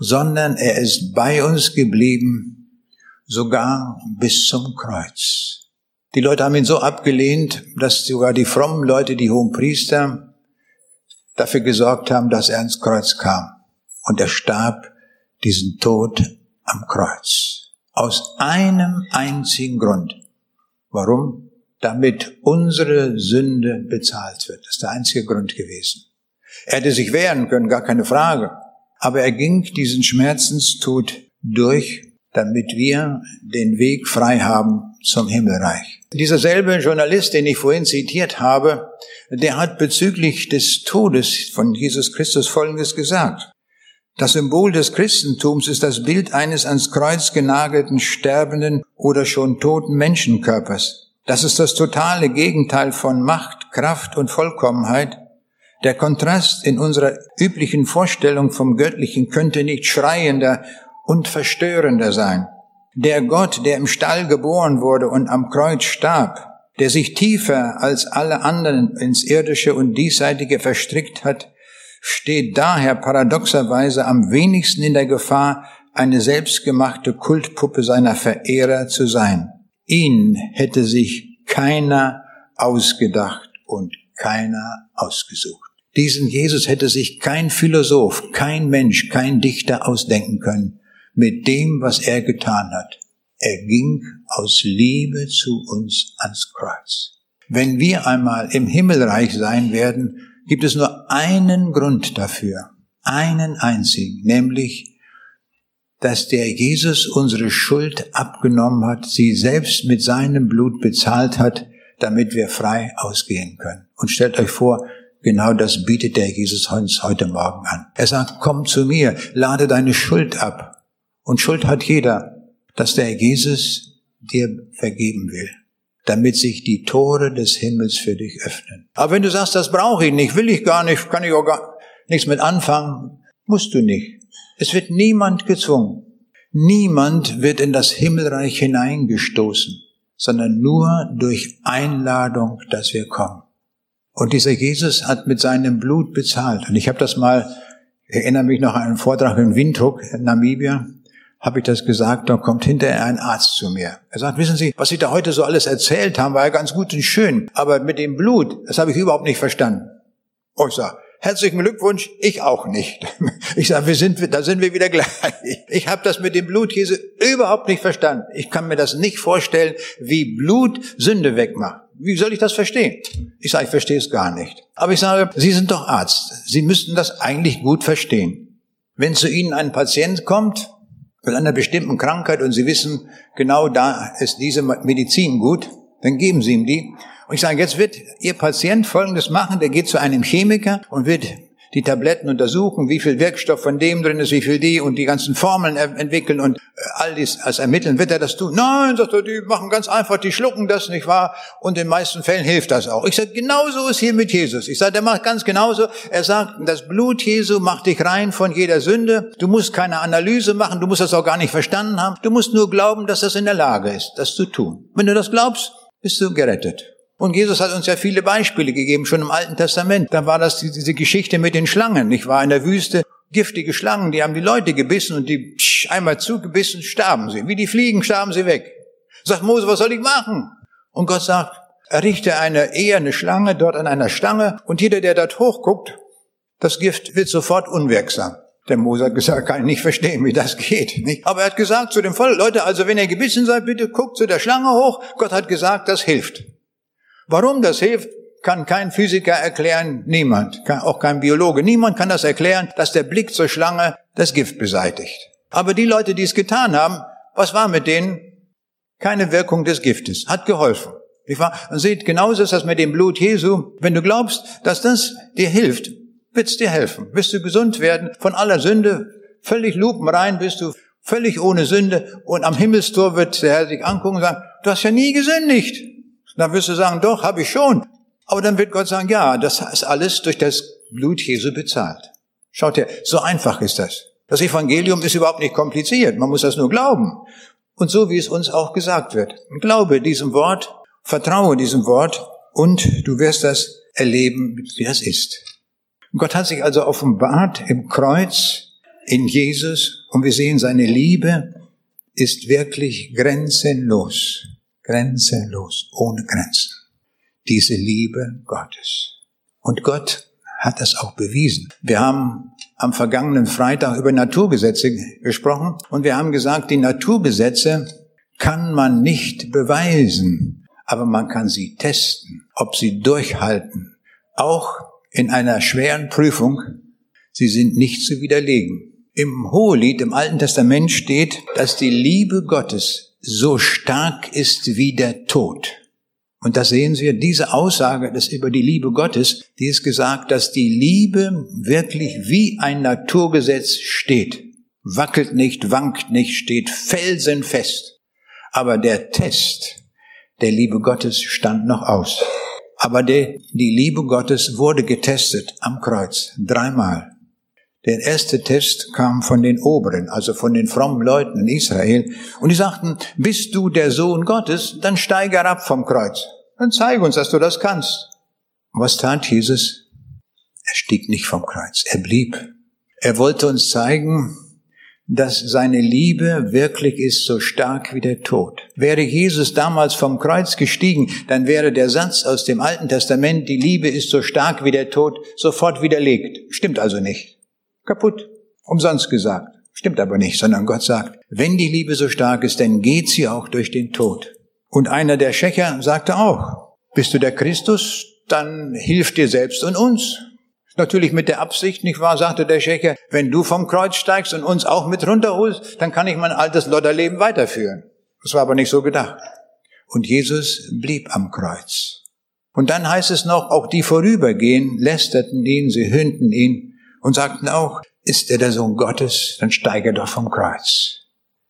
sondern er ist bei uns geblieben, sogar bis zum Kreuz. Die Leute haben ihn so abgelehnt, dass sogar die frommen Leute, die hohen Priester, dafür gesorgt haben, dass er ans Kreuz kam. Und er starb diesen Tod am Kreuz. Aus einem einzigen Grund. Warum? Damit unsere Sünde bezahlt wird. Das ist der einzige Grund gewesen. Er hätte sich wehren können, gar keine Frage. Aber er ging diesen Schmerzenstod durch, damit wir den Weg frei haben zum Himmelreich. Dieser selbe Journalist, den ich vorhin zitiert habe, der hat bezüglich des Todes von Jesus Christus Folgendes gesagt. Das Symbol des Christentums ist das Bild eines ans Kreuz genagelten, sterbenden oder schon toten Menschenkörpers. Das ist das totale Gegenteil von Macht, Kraft und Vollkommenheit. Der Kontrast in unserer üblichen Vorstellung vom Göttlichen könnte nicht schreiender und verstörender sein. Der Gott, der im Stall geboren wurde und am Kreuz starb, der sich tiefer als alle anderen ins Irdische und Diesseitige verstrickt hat, steht daher paradoxerweise am wenigsten in der Gefahr, eine selbstgemachte Kultpuppe seiner Verehrer zu sein. Ihn hätte sich keiner ausgedacht und keiner ausgesucht. Diesen Jesus hätte sich kein Philosoph, kein Mensch, kein Dichter ausdenken können mit dem, was er getan hat. Er ging aus Liebe zu uns ans Kreuz. Wenn wir einmal im Himmelreich sein werden, gibt es nur einen Grund dafür, einen einzigen, nämlich, dass der Jesus unsere Schuld abgenommen hat, sie selbst mit seinem Blut bezahlt hat, damit wir frei ausgehen können. Und stellt euch vor, genau das bietet der Jesus uns heute Morgen an. Er sagt, komm zu mir, lade deine Schuld ab. Und Schuld hat jeder, dass der Jesus dir vergeben will, damit sich die Tore des Himmels für dich öffnen. Aber wenn du sagst, das brauche ich nicht, will ich gar nicht, kann ich auch gar nichts mit anfangen, musst du nicht. Es wird niemand gezwungen. Niemand wird in das Himmelreich hineingestoßen, sondern nur durch Einladung, dass wir kommen. Und dieser Jesus hat mit seinem Blut bezahlt. Und ich habe das mal, erinnere mich noch an einen Vortrag in Windhoek, in Namibia habe ich das gesagt, dann kommt hinterher ein Arzt zu mir. Er sagt, wissen Sie, was Sie da heute so alles erzählt haben, war ja ganz gut und schön, aber mit dem Blut, das habe ich überhaupt nicht verstanden. Oh, ich sag, herzlichen Glückwunsch, ich auch nicht. (laughs) Ich sage, wir sind, da sind wir wieder gleich. Ich habe das mit dem Blut Jesu überhaupt nicht verstanden. Ich kann mir das nicht vorstellen, wie Blut Sünde wegmacht. Wie soll ich das verstehen? Ich sage, ich verstehe es gar nicht. Aber ich sage, Sie sind doch Arzt. Sie müssten das eigentlich gut verstehen. Wenn zu Ihnen ein Patient kommt, mit einer bestimmten Krankheit und Sie wissen, genau da ist diese Medizin gut, dann geben Sie ihm die. Und ich sage, jetzt wird Ihr Patient Folgendes machen, der geht zu einem Chemiker und wird die Tabletten untersuchen, wie viel Wirkstoff von dem drin ist, wie viel die und die ganzen Formeln entwickeln und äh, all dies als ermitteln. Wird er das tun? Nein, sagt er, die machen ganz einfach, die schlucken das, nicht wahr? Und in den meisten Fällen hilft das auch. Ich sage, genauso ist hier mit Jesus. Ich sage, der macht ganz genauso. Er sagt, das Blut Jesu macht dich rein von jeder Sünde. Du musst keine Analyse machen, du musst das auch gar nicht verstanden haben. Du musst nur glauben, dass das in der Lage ist, das zu tun. Wenn du das glaubst, bist du gerettet. Und Jesus hat uns ja viele Beispiele gegeben, schon im Alten Testament. Da war das diese Geschichte mit den Schlangen. Ich war in der Wüste, giftige Schlangen, die haben die Leute gebissen und die psch, einmal zugebissen, starben sie. Wie die Fliegen starben sie weg. Sagt Mose, was soll ich machen? Und Gott sagt, errichte eine eher eine Schlange dort an einer Stange und jeder, der dort hochguckt, das Gift wird sofort unwirksam. Der Mose hat gesagt, kann ich nicht verstehen, wie das geht. Nicht? Aber er hat gesagt zu dem Volk, Leute, also wenn ihr gebissen seid, bitte guckt zu der Schlange hoch. Gott hat gesagt, das hilft. Warum das hilft, kann kein Physiker erklären, niemand, auch kein Biologe. Niemand kann das erklären, dass der Blick zur Schlange das Gift beseitigt. Aber die Leute, die es getan haben, was war mit denen? Keine Wirkung des Giftes. Hat geholfen. Und seht, genauso ist das mit dem Blut Jesu. Wenn du glaubst, dass das dir hilft, wird es dir helfen. Wirst du gesund werden von aller Sünde, völlig lupenrein bist du, völlig ohne Sünde. Und am Himmelstor wird der Herr sich angucken und sagen, du hast ja nie gesündigt. Dann wirst du sagen, doch, habe ich schon. Aber dann wird Gott sagen, ja, das ist alles durch das Blut Jesu bezahlt. Schaut her, so einfach ist das. Das Evangelium ist überhaupt nicht kompliziert. Man muss das nur glauben. Und so wie es uns auch gesagt wird. Glaube diesem Wort, vertraue diesem Wort und du wirst das erleben, wie das ist. Gott hat sich also offenbart im Kreuz in Jesus und wir sehen, seine Liebe ist wirklich grenzenlos grenzenlos, ohne Grenzen. Diese Liebe Gottes. Und Gott hat das auch bewiesen. Wir haben am vergangenen Freitag über Naturgesetze gesprochen und wir haben gesagt, die Naturgesetze kann man nicht beweisen, aber man kann sie testen, ob sie durchhalten. Auch in einer schweren Prüfung, sie sind nicht zu widerlegen. Im Hohelied im Alten Testament steht, dass die Liebe Gottes so stark ist wie der Tod. Und da sehen Sie, diese Aussage das über die Liebe Gottes, die ist gesagt, dass die Liebe wirklich wie ein Naturgesetz steht. Wackelt nicht, wankt nicht, steht felsenfest. Aber der Test der Liebe Gottes stand noch aus. Aber der, die Liebe Gottes wurde getestet am Kreuz dreimal. Der erste Test kam von den Oberen, also von den frommen Leuten in Israel. Und die sagten, bist du der Sohn Gottes, dann steige herab vom Kreuz. Dann zeige uns, dass du das kannst. Was tat Jesus? Er stieg nicht vom Kreuz, er blieb. Er wollte uns zeigen, dass seine Liebe wirklich ist so stark wie der Tod. Wäre Jesus damals vom Kreuz gestiegen, dann wäre der Satz aus dem Alten Testament, die Liebe ist so stark wie der Tod, sofort widerlegt. Stimmt also nicht. Kaputt. Umsonst gesagt. Stimmt aber nicht, sondern Gott sagt, wenn die Liebe so stark ist, dann geht sie auch durch den Tod. Und einer der Schächer sagte auch, bist du der Christus, dann hilf dir selbst und uns. Natürlich mit der Absicht, nicht wahr, sagte der Schächer, wenn du vom Kreuz steigst und uns auch mit runterholst, dann kann ich mein altes Lodderleben weiterführen. Das war aber nicht so gedacht. Und Jesus blieb am Kreuz. Und dann heißt es noch, auch die vorübergehen, lästerten ihn, sie hünden ihn und sagten auch, ist er der Sohn Gottes, dann steige doch vom Kreuz.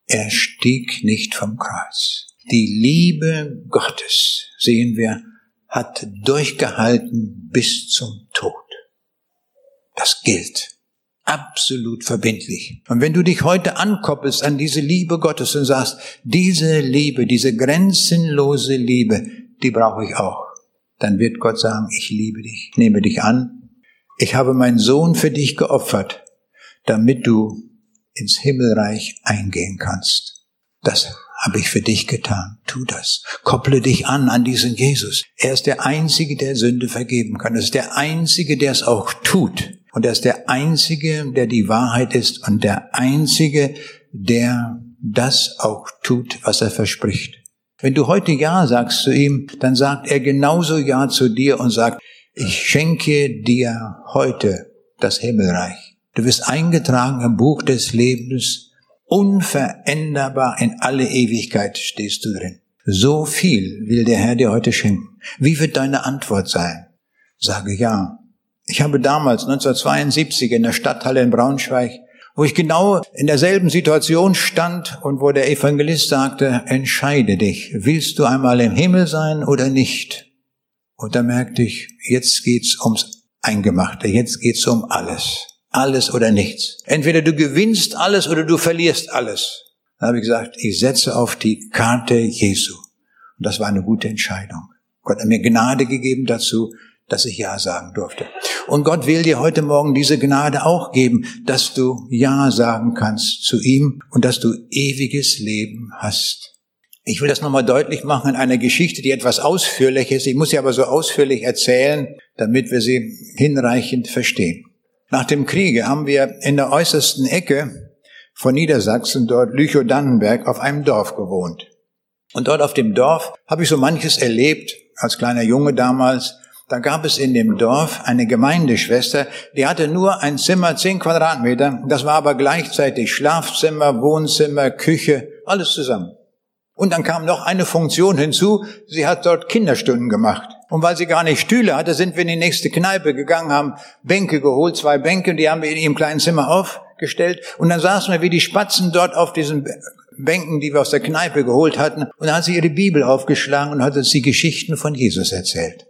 Er stieg nicht vom Kreuz. Die Liebe Gottes, sehen wir, hat durchgehalten bis zum Tod. Das gilt. Absolut verbindlich. Und wenn du dich heute ankoppelst an diese Liebe Gottes und sagst, diese Liebe, diese grenzenlose Liebe, die brauche ich auch, dann wird Gott sagen, ich liebe dich, nehme dich an. Ich habe meinen Sohn für dich geopfert, damit du ins Himmelreich eingehen kannst. Das habe ich für dich getan. Tu das. Kopple dich an an diesen Jesus. Er ist der Einzige, der Sünde vergeben kann. Er ist der Einzige, der es auch tut. Und er ist der Einzige, der die Wahrheit ist und der Einzige, der das auch tut, was er verspricht. Wenn du heute Ja sagst zu ihm, dann sagt er genauso Ja zu dir und sagt, ich schenke dir heute das Himmelreich. Du wirst eingetragen im Buch des Lebens, unveränderbar in alle Ewigkeit stehst du drin. So viel will der Herr dir heute schenken. Wie wird deine Antwort sein? Sage ja. Ich habe damals 1972 in der Stadthalle in Braunschweig, wo ich genau in derselben Situation stand und wo der Evangelist sagte, entscheide dich, willst du einmal im Himmel sein oder nicht? Und da merkte ich, jetzt geht's ums Eingemachte, jetzt geht's um alles. Alles oder nichts. Entweder du gewinnst alles oder du verlierst alles. Dann habe ich gesagt, ich setze auf die Karte Jesu. Und das war eine gute Entscheidung. Gott hat mir Gnade gegeben dazu, dass ich Ja sagen durfte. Und Gott will dir heute Morgen diese Gnade auch geben, dass du Ja sagen kannst zu ihm und dass du ewiges Leben hast. Ich will das nochmal deutlich machen in einer Geschichte, die etwas ausführlich ist. Ich muss sie aber so ausführlich erzählen, damit wir sie hinreichend verstehen. Nach dem Kriege haben wir in der äußersten Ecke von Niedersachsen, dort Lüchow-Dannenberg, auf einem Dorf gewohnt. Und dort auf dem Dorf habe ich so manches erlebt, als kleiner Junge damals, da gab es in dem Dorf eine Gemeindeschwester, die hatte nur ein Zimmer, zehn Quadratmeter. Das war aber gleichzeitig Schlafzimmer, Wohnzimmer, Küche, alles zusammen. Und dann kam noch eine Funktion hinzu. Sie hat dort Kinderstunden gemacht. Und weil sie gar nicht Stühle hatte, sind wir in die nächste Kneipe gegangen, haben Bänke geholt, zwei Bänke, und die haben wir in ihrem kleinen Zimmer aufgestellt. Und dann saßen wir wie die Spatzen dort auf diesen Bänken, die wir aus der Kneipe geholt hatten. Und dann hat sie ihre Bibel aufgeschlagen und hat uns die Geschichten von Jesus erzählt.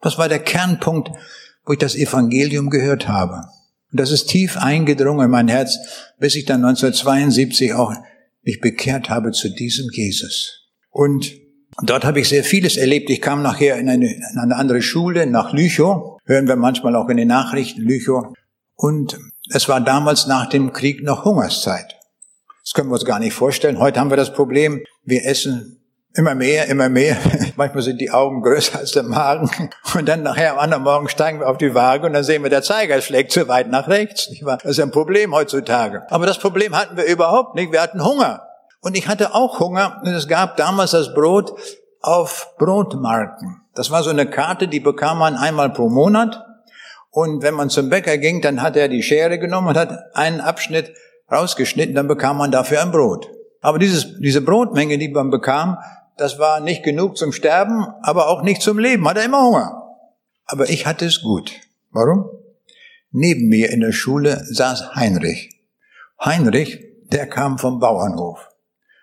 Das war der Kernpunkt, wo ich das Evangelium gehört habe. Und das ist tief eingedrungen in mein Herz, bis ich dann 1972 auch mich bekehrt habe zu diesem Jesus. Und dort habe ich sehr vieles erlebt. Ich kam nachher in eine, in eine andere Schule, nach Lüchow. Hören wir manchmal auch in den Nachrichten, Lüchow. Und es war damals nach dem Krieg noch Hungerszeit. Das können wir uns gar nicht vorstellen. Heute haben wir das Problem, wir essen Immer mehr, immer mehr. (laughs) Manchmal sind die Augen größer als der Magen. Und dann nachher am anderen Morgen steigen wir auf die Waage und dann sehen wir, der Zeiger schlägt zu weit nach rechts. Das ist ein Problem heutzutage. Aber das Problem hatten wir überhaupt nicht. Wir hatten Hunger. Und ich hatte auch Hunger. Und es gab damals das Brot auf Brotmarken. Das war so eine Karte, die bekam man einmal pro Monat. Und wenn man zum Bäcker ging, dann hat er die Schere genommen und hat einen Abschnitt rausgeschnitten, dann bekam man dafür ein Brot. Aber dieses, diese Brotmenge, die man bekam, das war nicht genug zum Sterben, aber auch nicht zum Leben, hat er immer Hunger. Aber ich hatte es gut. Warum? Neben mir in der Schule saß Heinrich. Heinrich, der kam vom Bauernhof.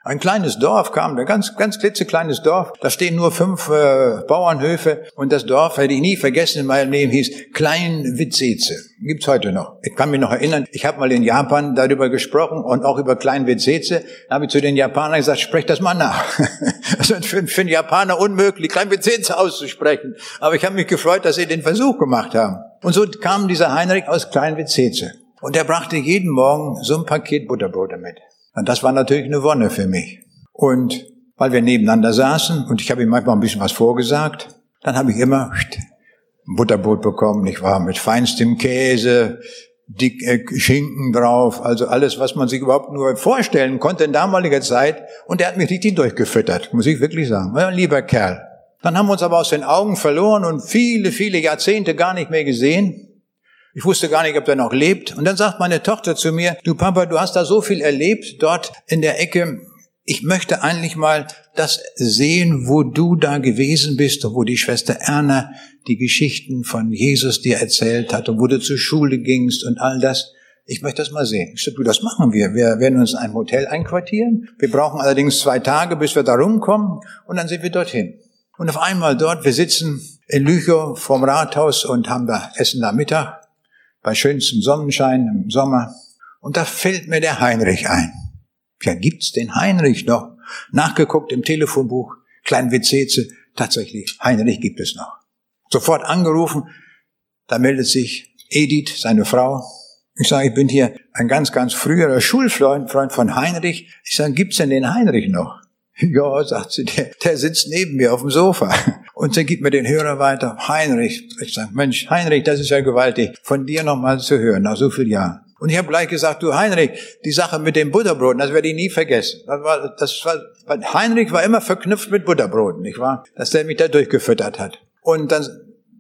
Ein kleines Dorf kam, ein ganz, ganz klitzekleines Dorf. Da stehen nur fünf äh, Bauernhöfe und das Dorf, hätte ich nie vergessen in meinem Leben, hieß Klein Witzeze. Gibt's heute noch. Ich kann mich noch erinnern, ich habe mal in Japan darüber gesprochen und auch über Klein Witzeze. Da habe ich zu den Japanern gesagt, sprecht das mal nach. (laughs) Das ist für, für einen Japaner unmöglich, Klein Witzeze auszusprechen. Aber ich habe mich gefreut, dass sie den Versuch gemacht haben. Und so kam dieser Heinrich aus Kleinwitzeze. Und er brachte jeden Morgen so ein Paket Butterbrote mit. Und das war natürlich eine Wonne für mich. Und weil wir nebeneinander saßen und ich habe ihm manchmal ein bisschen was vorgesagt, dann habe ich immer Butterbrot bekommen, nicht wahr, mit feinstem Käse, dick äh, Schinken drauf, also alles, was man sich überhaupt nur vorstellen konnte in damaliger Zeit. Und er hat mich richtig durchgefüttert, muss ich wirklich sagen. Ja, lieber Kerl. Dann haben wir uns aber aus den Augen verloren und viele, viele Jahrzehnte gar nicht mehr gesehen. Ich wusste gar nicht, ob er noch lebt. Und dann sagt meine Tochter zu mir, du Papa, du hast da so viel erlebt dort in der Ecke. Ich möchte eigentlich mal das sehen, wo du da gewesen bist und wo die Schwester Erna die Geschichten von Jesus dir erzählt hat und wo du zur Schule gingst und all das. Ich möchte das mal sehen. Ich sage, du, das machen wir. Wir werden uns in einem Hotel einquartieren. Wir brauchen allerdings zwei Tage, bis wir da rumkommen und dann sind wir dorthin. Und auf einmal dort, wir sitzen in Lüchow vorm Rathaus und haben da Essen da Mittag bei schönstem Sonnenschein im Sommer. Und da fällt mir der Heinrich ein. Ja, gibt's den Heinrich noch? Nachgeguckt im Telefonbuch, Klein Witzeze, tatsächlich, Heinrich gibt es noch. Sofort angerufen, da meldet sich Edith, seine Frau. Ich sage, ich bin hier ein ganz, ganz früherer Schulfreund Freund von Heinrich. Ich sage, gibt's denn den Heinrich noch? (laughs) Ja, sagt sie, der, der sitzt neben mir auf dem Sofa. (laughs) Und sie gibt mir den Hörer weiter. Heinrich. Ich sage, Mensch, Heinrich, das ist ja gewaltig, von dir nochmal zu hören, nach so vielen Jahren. Und ich habe gleich gesagt, du Heinrich, die Sache mit dem Butterbrot, das werde ich nie vergessen. Das war, das war, Heinrich war immer verknüpft mit Butterbroten, nicht wahr? Dass der mich da durchgefüttert hat. Und dann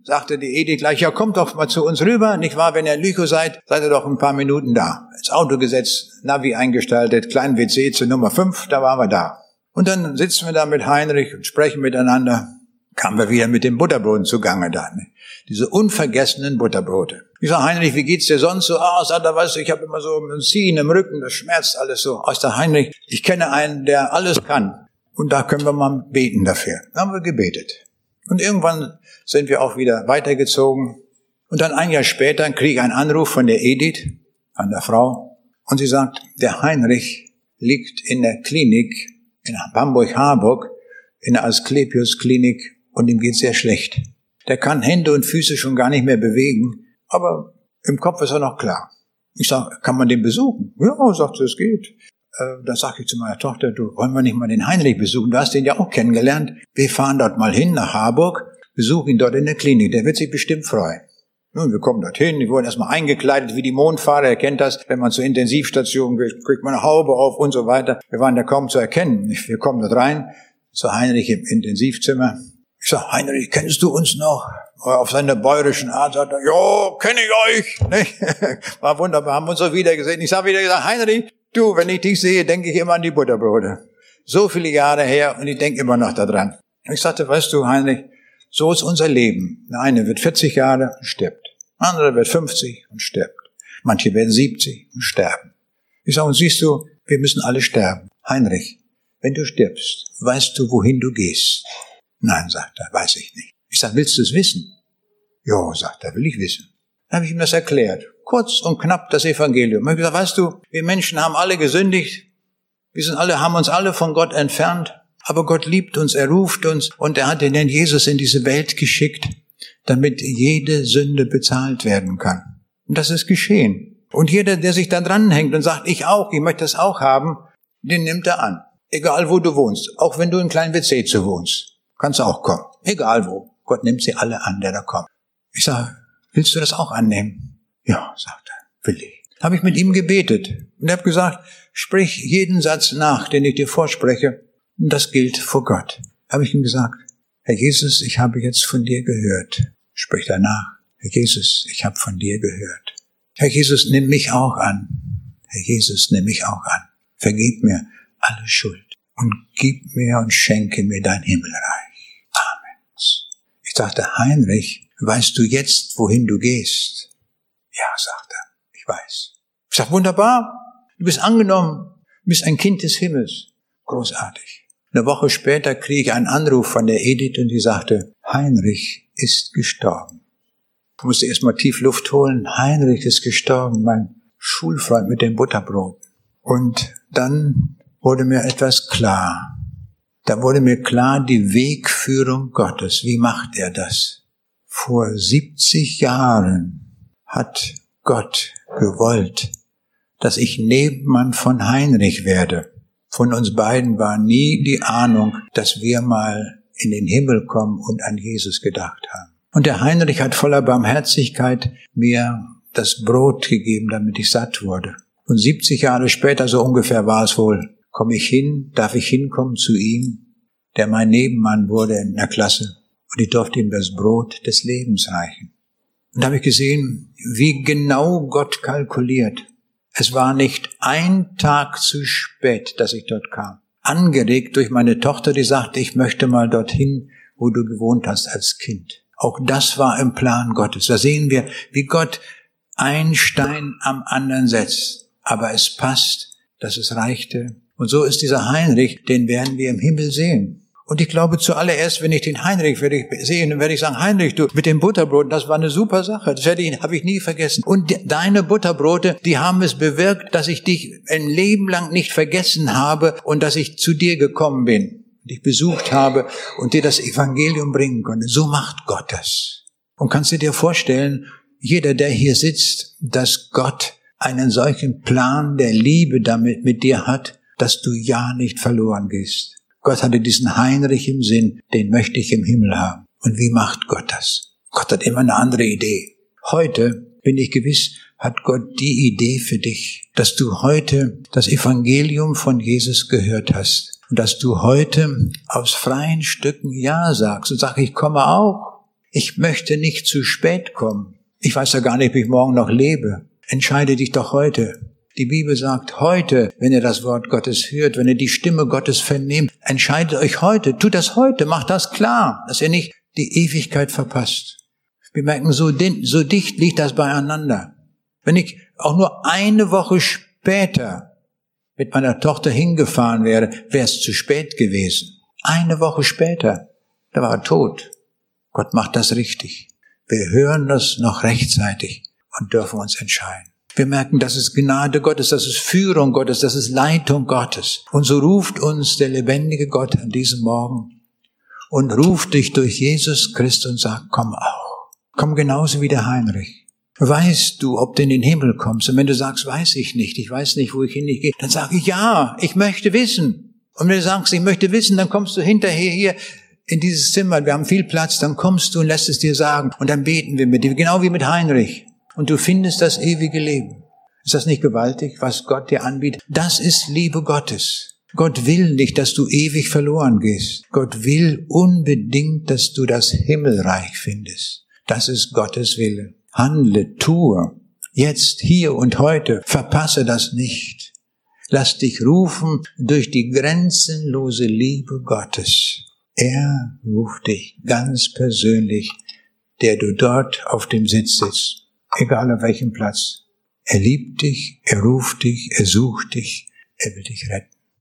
sagte die Edith gleich, ja, kommt doch mal zu uns rüber, nicht wahr? Wenn ihr in seid, seid ihr doch ein paar Minuten da. Ins Auto gesetzt, Navi eingestaltet, kleinen WC zu Nummer 5, da waren wir da. Und dann sitzen wir da mit Heinrich und sprechen miteinander. Kamen wir wieder mit den Butterbroten zugange da. Ne? Diese unvergessenen Butterbrote. Ich sag, Heinrich, wie geht's dir sonst so? Ah, sagt er, weißt du, ich habe immer so ein Ziehen im Rücken, das schmerzt alles so. Aus der Heinrich, ich kenne einen, der alles kann. Und da können wir mal beten dafür. Da haben wir gebetet. Und irgendwann sind wir auch wieder weitergezogen. Und dann ein Jahr später kriege ich einen Anruf von der Edith, an der Frau. Und sie sagt, der Heinrich liegt in der Klinik in Hamburg-Harburg, in der Asklepios-Klinik und ihm geht sehr schlecht. Der kann Hände und Füße schon gar nicht mehr bewegen, aber im Kopf ist er noch klar. Ich sage, kann man den besuchen? Ja, sagt sie, es geht. Äh, dann sage ich zu meiner Tochter, du wollen wir nicht mal den Heinrich besuchen? Du hast den ja auch kennengelernt. Wir fahren dort mal hin nach Harburg, besuchen ihn dort in der Klinik. Der wird sich bestimmt freuen. Nun, wir kommen dorthin, die wurden erstmal eingekleidet wie die Mondfahrer, er kennt das, wenn man zur Intensivstation geht, kriegt man eine Haube auf und so weiter. Wir waren da kaum zu erkennen. Wir kommen dort rein, zu Heinrich im Intensivzimmer. Ich sag, Heinrich, kennst du uns noch? Auf seiner bäuerischen Art sagt er, ja, kenne ich euch. (laughs) War wunderbar, haben uns so wieder gesehen. Ich sag wieder gesagt, Heinrich, du, wenn ich dich sehe, denke ich immer an die Butterbrote. So viele Jahre her und ich denke immer noch daran. Ich sagte, weißt du, Heinrich, so ist unser Leben. Der eine wird 40 Jahre und stirbt. Der andere wird 50 und stirbt. Manche werden 70 und sterben. Ich sage, und siehst du, wir müssen alle sterben. Heinrich, wenn du stirbst, weißt du, wohin du gehst? Nein, sagt er, weiß ich nicht. Ich sage, willst du es wissen? Ja, sagt er, will ich wissen. Dann habe ich ihm das erklärt. Kurz und knapp das Evangelium. Ich habe gesagt, weißt du, wir Menschen haben alle gesündigt. Wir sind alle, haben uns alle von Gott entfernt. Aber Gott liebt uns, er ruft uns und er hat den Jesus in diese Welt geschickt, damit jede Sünde bezahlt werden kann. Und das ist geschehen. Und jeder, der sich da dranhängt und sagt, ich auch, ich möchte das auch haben, den nimmt er an. Egal wo du wohnst. Auch wenn du in kleinen WC zu wohnst. Kannst du auch kommen. Egal wo. Gott nimmt sie alle an, der da kommt. Ich sage, willst du das auch annehmen? Ja, sagt er, will ich. Habe ich mit ihm gebetet und habe gesagt, sprich jeden Satz nach, den ich dir vorspreche, und das gilt vor Gott. Habe ich ihm gesagt, Herr Jesus, ich habe jetzt von dir gehört. Sprich danach, Herr Jesus, ich habe von dir gehört. Herr Jesus, nimm mich auch an. Herr Jesus, nimm mich auch an. Vergib mir alle Schuld und gib mir und schenke mir dein Himmelreich. Amen. Ich sagte, Heinrich, weißt du jetzt, wohin du gehst? Ja, sagt er, ich weiß. Ich sag, wunderbar, du bist angenommen, du bist ein Kind des Himmels. Großartig. Eine Woche später kriege ich einen Anruf von der Edith und die sagte, Heinrich ist gestorben. Ich musste erstmal tief Luft holen. Heinrich ist gestorben, mein Schulfreund mit dem Butterbrot. Und dann wurde mir etwas klar. Da wurde mir klar die Wegführung Gottes. Wie macht er das? Vor 70 Jahren hat Gott gewollt, dass ich Nebenmann von Heinrich werde. Von uns beiden war nie die Ahnung, dass wir mal in den Himmel kommen und an Jesus gedacht haben. Und der Heinrich hat voller Barmherzigkeit mir das Brot gegeben, damit ich satt wurde. Und 70 Jahre später, so ungefähr war es wohl, komme ich hin, darf ich hinkommen zu ihm, der mein Nebenmann wurde in der Klasse. Und ich durfte ihm das Brot des Lebens reichen. Und da habe ich gesehen, wie genau Gott kalkuliert. Es war nicht ein Tag zu spät, dass ich dort kam. Angeregt durch meine Tochter, die sagte, ich möchte mal dorthin, wo du gewohnt hast als Kind. Auch das war im Plan Gottes. Da sehen wir, wie Gott ein Stein am anderen setzt. Aber es passt, dass es reichte. Und so ist dieser Heinrich, den werden wir im Himmel sehen. Und ich glaube zuallererst, wenn ich den Heinrich werde ich sehen, werde ich sagen, Heinrich, du mit dem Butterbrot, das war eine super Sache. Das werde ich, habe ich nie vergessen. Und deine Butterbrote, die haben es bewirkt, dass ich dich ein Leben lang nicht vergessen habe und dass ich zu dir gekommen bin, dich besucht habe und dir das Evangelium bringen konnte. So macht Gott das. Und kannst du dir vorstellen, jeder, der hier sitzt, dass Gott einen solchen Plan der Liebe damit mit dir hat, dass du ja nicht verloren gehst. Gott hatte diesen Heinrich im Sinn, den möchte ich im Himmel haben. Und wie macht Gott das? Gott hat immer eine andere Idee. Heute bin ich gewiss, hat Gott die Idee für dich, dass du heute das Evangelium von Jesus gehört hast und dass du heute aus freien Stücken Ja sagst und sagst, ich komme auch. Ich möchte nicht zu spät kommen. Ich weiß ja gar nicht, ob ich morgen noch lebe. Entscheide dich doch heute. Die Bibel sagt heute, wenn ihr das Wort Gottes hört, wenn ihr die Stimme Gottes vernehmt, entscheidet euch heute, tut das heute, macht das klar, dass ihr nicht die Ewigkeit verpasst. Wir merken, so, so dicht liegt das beieinander. Wenn ich auch nur eine Woche später mit meiner Tochter hingefahren wäre, wäre es zu spät gewesen. Eine Woche später, da war er tot. Gott macht das richtig. Wir hören das noch rechtzeitig und dürfen uns entscheiden. Wir merken, das ist Gnade Gottes, das ist Führung Gottes, das ist Leitung Gottes. Und so ruft uns der lebendige Gott an diesem Morgen und ruft dich durch Jesus Christus und sagt, komm auch. Komm genauso wie der Heinrich. Weißt du, ob du in den Himmel kommst? Und wenn du sagst, weiß ich nicht, ich weiß nicht, wo ich hingehe, dann sage ich, ja, ich möchte wissen. Und wenn du sagst, ich möchte wissen, dann kommst du hinterher hier in dieses Zimmer, wir haben viel Platz, dann kommst du und lässt es dir sagen. Und dann beten wir mit dir, genau wie mit Heinrich und du findest das ewige Leben. Ist das nicht gewaltig, was Gott dir anbietet? Das ist Liebe Gottes. Gott will nicht, dass du ewig verloren gehst. Gott will unbedingt, dass du das Himmelreich findest. Das ist Gottes Wille. Handle, tue. Jetzt, hier und heute. Verpasse das nicht. Lass dich rufen durch die grenzenlose Liebe Gottes. Er ruft dich ganz persönlich, der du dort auf dem Sitz sitzt egal auf welchem Platz. Er liebt dich, er ruft dich, er sucht dich, er will dich retten.